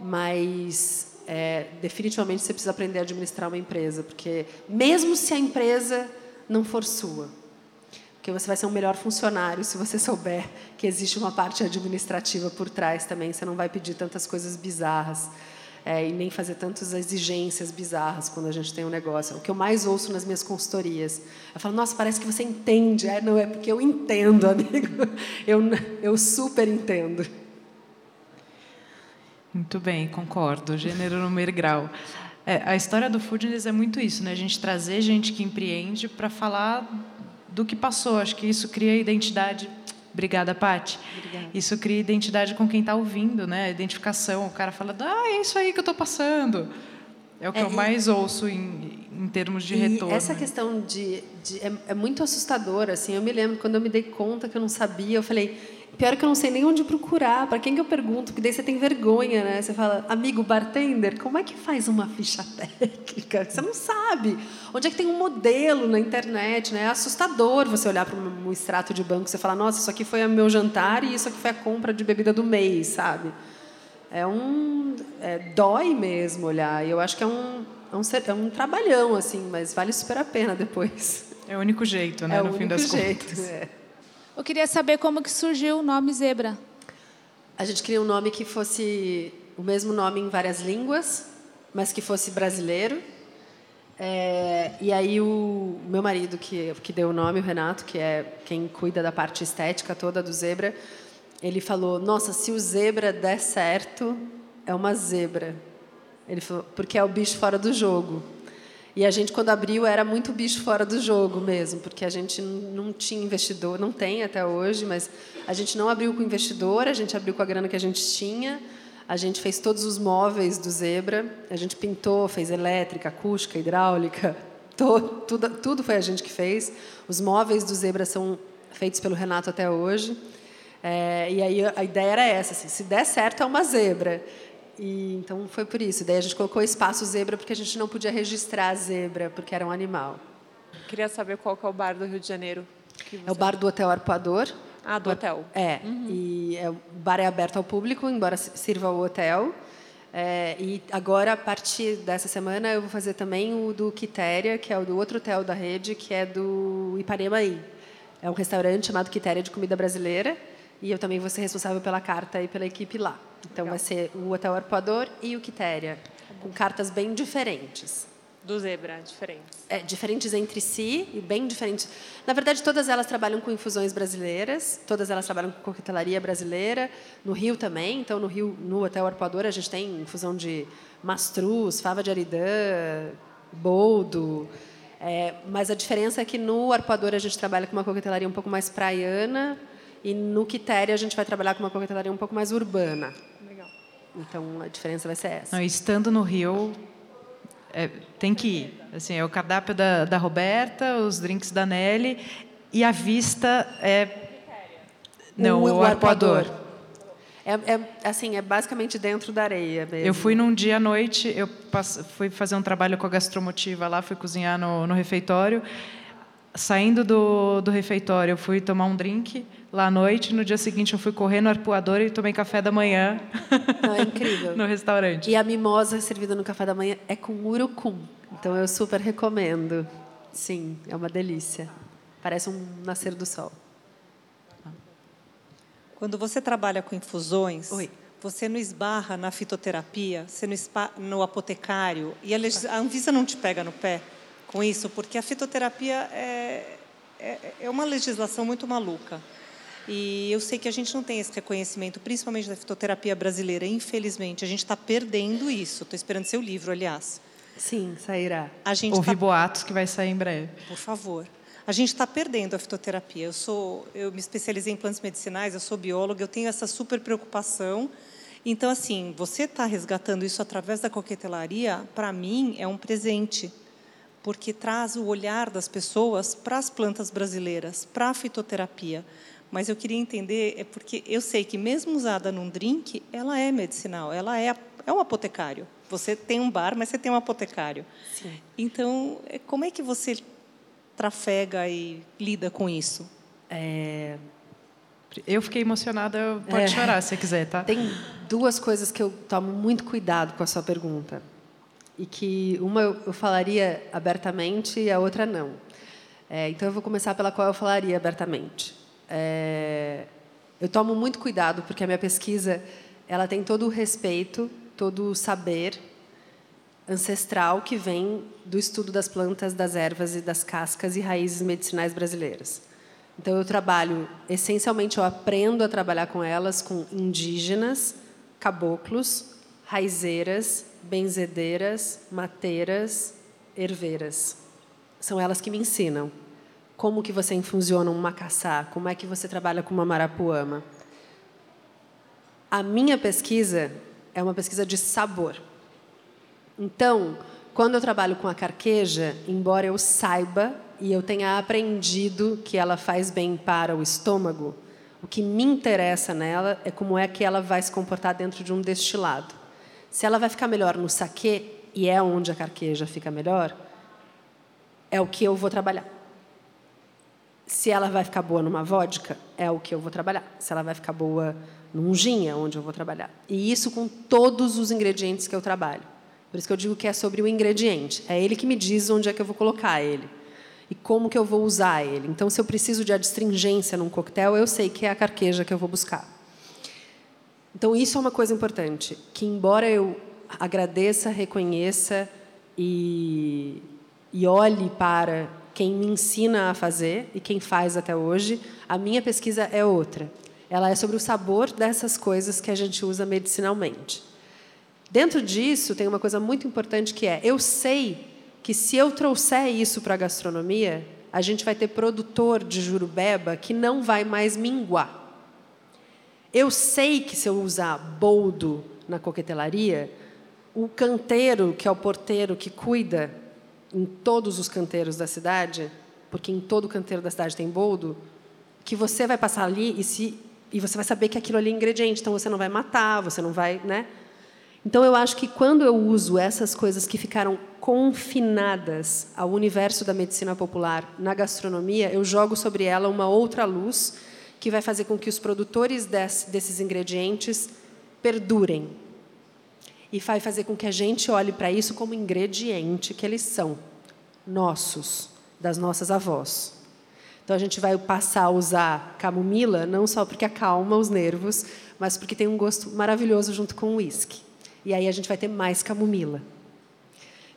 Mas é, definitivamente você precisa aprender a administrar uma empresa, porque mesmo se a empresa não for sua, porque você vai ser um melhor funcionário se você souber que existe uma parte administrativa por trás também. Você não vai pedir tantas coisas bizarras é, e nem fazer tantas exigências bizarras quando a gente tem um negócio. É o que eu mais ouço nas minhas consultorias. Eu falo, nossa, parece que você entende. É, não, é porque eu entendo, amigo. Eu, eu super entendo. Muito bem, concordo. Gênero, número grau. É, a história do Foodness é muito isso, né? A gente trazer gente que empreende para falar do que passou. Acho que isso cria identidade Obrigada, Paty. Isso cria identidade com quem está ouvindo, né? Identificação. O cara fala, ah, é isso aí que eu estou passando. É o que é, eu mais ouço em, em termos de retorno. Essa questão de, de é, é, muito assustadora. Assim, eu me lembro quando eu me dei conta que eu não sabia, eu falei, Pior que eu não sei nem onde procurar, para quem que eu pergunto, porque daí você tem vergonha, né? Você fala, amigo bartender, como é que faz uma ficha técnica? Você não sabe. Onde é que tem um modelo na internet, né? É assustador você olhar para um extrato de banco e você falar, nossa, isso aqui foi o meu jantar e isso aqui foi a compra de bebida do mês, sabe? É um... É, dói mesmo olhar. E eu acho que é um, é um, é um trabalhão, assim, mas vale super a pena depois. É o único jeito, né? É no fim das jeito, contas. É. Eu queria saber como que surgiu o nome Zebra. A gente queria um nome que fosse o mesmo nome em várias línguas, mas que fosse brasileiro. É, e aí o meu marido que que deu o nome, o Renato, que é quem cuida da parte estética toda do Zebra, ele falou: Nossa, se o Zebra der certo, é uma zebra. Ele falou porque é o bicho fora do jogo. E a gente, quando abriu, era muito bicho fora do jogo mesmo, porque a gente não tinha investidor, não tem até hoje, mas a gente não abriu com investidor, a gente abriu com a grana que a gente tinha. A gente fez todos os móveis do Zebra, a gente pintou, fez elétrica, acústica, hidráulica, tudo, tudo foi a gente que fez. Os móveis do Zebra são feitos pelo Renato até hoje. É, e aí a ideia era essa: assim, se der certo, é uma zebra. E, então foi por isso. Daí a gente colocou espaço zebra porque a gente não podia registrar a zebra porque era um animal. Queria saber qual que é o bar do Rio de Janeiro. É o bar do Hotel Arpoador. Ah, do hotel. É. Uhum. E é, o bar é aberto ao público, embora sirva o hotel. É, e agora, a partir dessa semana, eu vou fazer também o do Quitéria, que é o do outro hotel da rede, que é do Ipanemaí. É um restaurante chamado Quitéria de comida brasileira. E eu também vou ser responsável pela carta e pela equipe lá. Então Legal. vai ser o Hotel Arpoador e o Quitéria, com cartas bem diferentes. Do zebra, diferentes. É, diferentes entre si e bem diferentes. Na verdade, todas elas trabalham com infusões brasileiras, todas elas trabalham com coquetelaria brasileira, no Rio também. Então, no Rio, no Hotel Arpoador, a gente tem infusão de mastruz, fava de aridã, boldo. É, mas a diferença é que no Arpoador a gente trabalha com uma coquetelaria um pouco mais praiana e no Quitéria a gente vai trabalhar com uma coquetelaria um pouco mais urbana. Legal. Então, a diferença vai ser essa. Não, estando no Rio, é, tem que ir. Assim, é o cardápio da, da Roberta, os drinks da Nelly e a vista é. Não, o, o arpoador. É, é, assim, é basicamente dentro da areia mesmo. Eu fui num dia à noite, eu passe, fui fazer um trabalho com a gastromotiva lá, fui cozinhar no, no refeitório. Saindo do, do refeitório, eu fui tomar um drink lá à noite. No dia seguinte, eu fui correr no arpoador e tomei café da manhã. Não, é incrível. no restaurante. E a mimosa servida no café da manhã é com urucum. Então eu super recomendo. Sim, é uma delícia. Parece um nascer do sol. Quando você trabalha com infusões, Oi. você não esbarra na fitoterapia, você não no apotecário, e a, legis- a Anvisa não te pega no pé com isso, porque a fitoterapia é, é, é uma legislação muito maluca. E eu sei que a gente não tem esse reconhecimento, principalmente da fitoterapia brasileira. Infelizmente, a gente está perdendo isso. Estou esperando seu livro, aliás. Sim, sairá. A gente Ouvi tá boatos que vai sair em breve. por favor. A gente está perdendo a fitoterapia. Eu sou, eu me especializei em plantas medicinais, eu sou bióloga, eu tenho essa super preocupação. Então, assim, você está resgatando isso através da coquetelaria, para mim é um presente, porque traz o olhar das pessoas para as plantas brasileiras, para a fitoterapia. Mas eu queria entender, é porque eu sei que mesmo usada num drink, ela é medicinal, ela é, é um apotecário. Você tem um bar, mas você tem um apotecário. Então, é- como é que você trafega e lida com isso? É, Eu fiquei emocionada, pode É. chorar se quiser, tá? Tem duas coisas que eu tomo muito cuidado com a sua pergunta. E que uma eu, eu falaria abertamente e a outra não. É, então eu vou começar pela qual eu falaria abertamente. É, eu tomo muito cuidado porque a minha pesquisa ela tem todo o respeito, todo o saber ancestral que vem do estudo das plantas, das ervas e das cascas e raízes medicinais brasileiras. Então eu trabalho essencialmente eu aprendo a trabalhar com elas com indígenas, caboclos, raizeiras, benzedeiras, mateiras, herveiras. São elas que me ensinam como que você infusiona um macaçá, como é que você trabalha com uma marapuama. A minha pesquisa é uma pesquisa de sabor. Então, quando eu trabalho com a carqueja, embora eu saiba e eu tenha aprendido que ela faz bem para o estômago, o que me interessa nela é como é que ela vai se comportar dentro de um destilado. Se ela vai ficar melhor no saquê, e é onde a carqueja fica melhor, é o que eu vou trabalhar. Se ela vai ficar boa numa vodka, é o que eu vou trabalhar. Se ela vai ficar boa num gin, é onde eu vou trabalhar. E isso com todos os ingredientes que eu trabalho. Por isso que eu digo que é sobre o ingrediente. É ele que me diz onde é que eu vou colocar ele e como que eu vou usar ele. Então, se eu preciso de adstringência num coquetel, eu sei que é a carqueja que eu vou buscar. Então, isso é uma coisa importante, que embora eu agradeça, reconheça e, e olhe para quem me ensina a fazer e quem faz até hoje, a minha pesquisa é outra. Ela é sobre o sabor dessas coisas que a gente usa medicinalmente. Dentro disso, tem uma coisa muito importante que é: eu sei que se eu trouxer isso para a gastronomia, a gente vai ter produtor de jurubeba que não vai mais minguar. Eu sei que se eu usar boldo na coquetelaria, o canteiro, que é o porteiro que cuida em todos os canteiros da cidade, porque em todo canteiro da cidade tem boldo, que você vai passar ali e se e você vai saber que aquilo ali é ingrediente, então você não vai matar, você não vai, né? Então eu acho que quando eu uso essas coisas que ficaram confinadas ao universo da medicina popular na gastronomia, eu jogo sobre ela uma outra luz que vai fazer com que os produtores desse, desses ingredientes perdurem. E vai fazer com que a gente olhe para isso como ingrediente que eles são, nossos, das nossas avós. Então a gente vai passar a usar camomila não só porque acalma os nervos, mas porque tem um gosto maravilhoso junto com o uísque. E aí a gente vai ter mais camomila.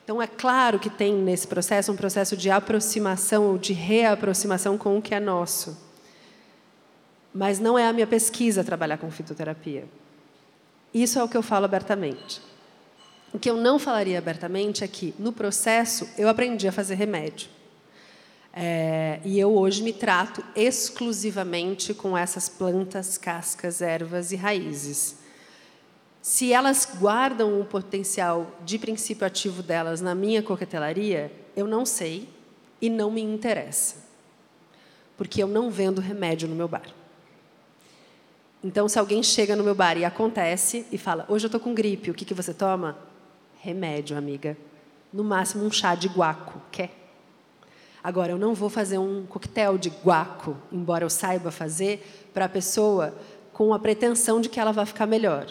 Então, é claro que tem nesse processo um processo de aproximação ou de reaproximação com o que é nosso. Mas não é a minha pesquisa trabalhar com fitoterapia. Isso é o que eu falo abertamente. O que eu não falaria abertamente é que, no processo, eu aprendi a fazer remédio. É, e eu hoje me trato exclusivamente com essas plantas, cascas, ervas e raízes. Se elas guardam o potencial de princípio ativo delas na minha coquetelaria, eu não sei e não me interessa. Porque eu não vendo remédio no meu bar. Então, se alguém chega no meu bar e acontece e fala: Hoje eu estou com gripe, o que, que você toma? Remédio, amiga. No máximo, um chá de guaco. Quer? Agora, eu não vou fazer um coquetel de guaco, embora eu saiba fazer, para a pessoa com a pretensão de que ela vai ficar melhor.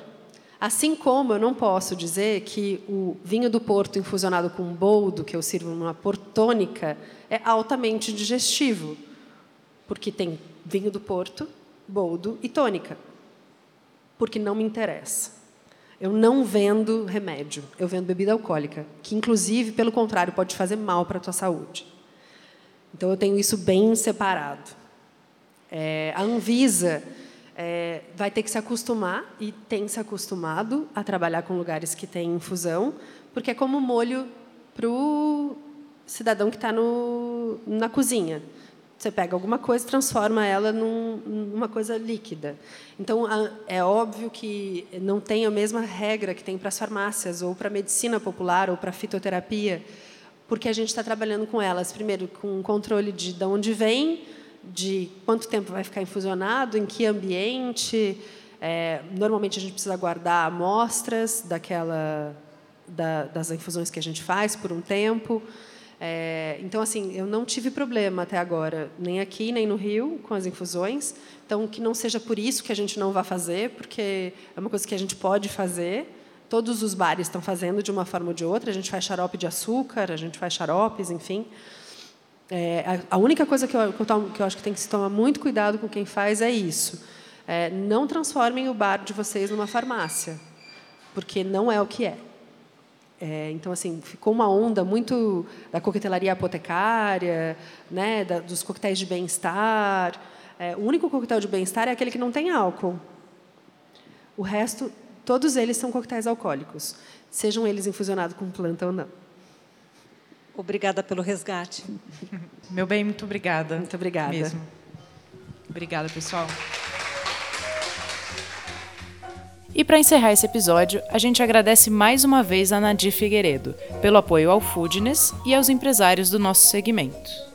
Assim como eu não posso dizer que o vinho do Porto infusionado com boldo, que eu sirvo numa portônica, é altamente digestivo, porque tem vinho do Porto, boldo e tônica, porque não me interessa. Eu não vendo remédio, eu vendo bebida alcoólica, que inclusive, pelo contrário, pode fazer mal para a tua saúde. Então, eu tenho isso bem separado. É, a Anvisa é, vai ter que se acostumar, e tem se acostumado, a trabalhar com lugares que têm infusão, porque é como molho para o cidadão que está na cozinha. Você pega alguma coisa e transforma ela num, numa coisa líquida. Então, é óbvio que não tem a mesma regra que tem para as farmácias, ou para a medicina popular, ou para a fitoterapia, porque a gente está trabalhando com elas, primeiro, com controle de de onde vem, de quanto tempo vai ficar infusionado, em que ambiente. É, normalmente a gente precisa guardar amostras daquela da, das infusões que a gente faz por um tempo. É, então, assim, eu não tive problema até agora, nem aqui, nem no Rio, com as infusões. Então, que não seja por isso que a gente não vai fazer, porque é uma coisa que a gente pode fazer todos os bares estão fazendo de uma forma ou de outra. A gente faz xarope de açúcar, a gente faz xaropes, enfim. É, a, única coisa que eu, que, eu tomo, que eu, acho que tem que se tomar muito cuidado com quem faz é isso. É, não transformem o bar de vocês numa farmácia, porque não é o que é. É. então, assim, ficou uma onda muito da coquetelaria apotecária, né, da, dos coquetéis de bem-estar. É, o único coquetel de bem-estar é aquele que não tem álcool. O resto Todos eles são coquetéis alcoólicos, sejam eles infusionados com planta ou não. Obrigada pelo resgate. Meu bem, muito obrigada. Muito obrigada. Mesmo. Obrigada, pessoal. E para encerrar esse episódio, a gente agradece mais uma vez a Nadir Figueiredo pelo apoio ao Foodness e aos empresários do nosso segmento.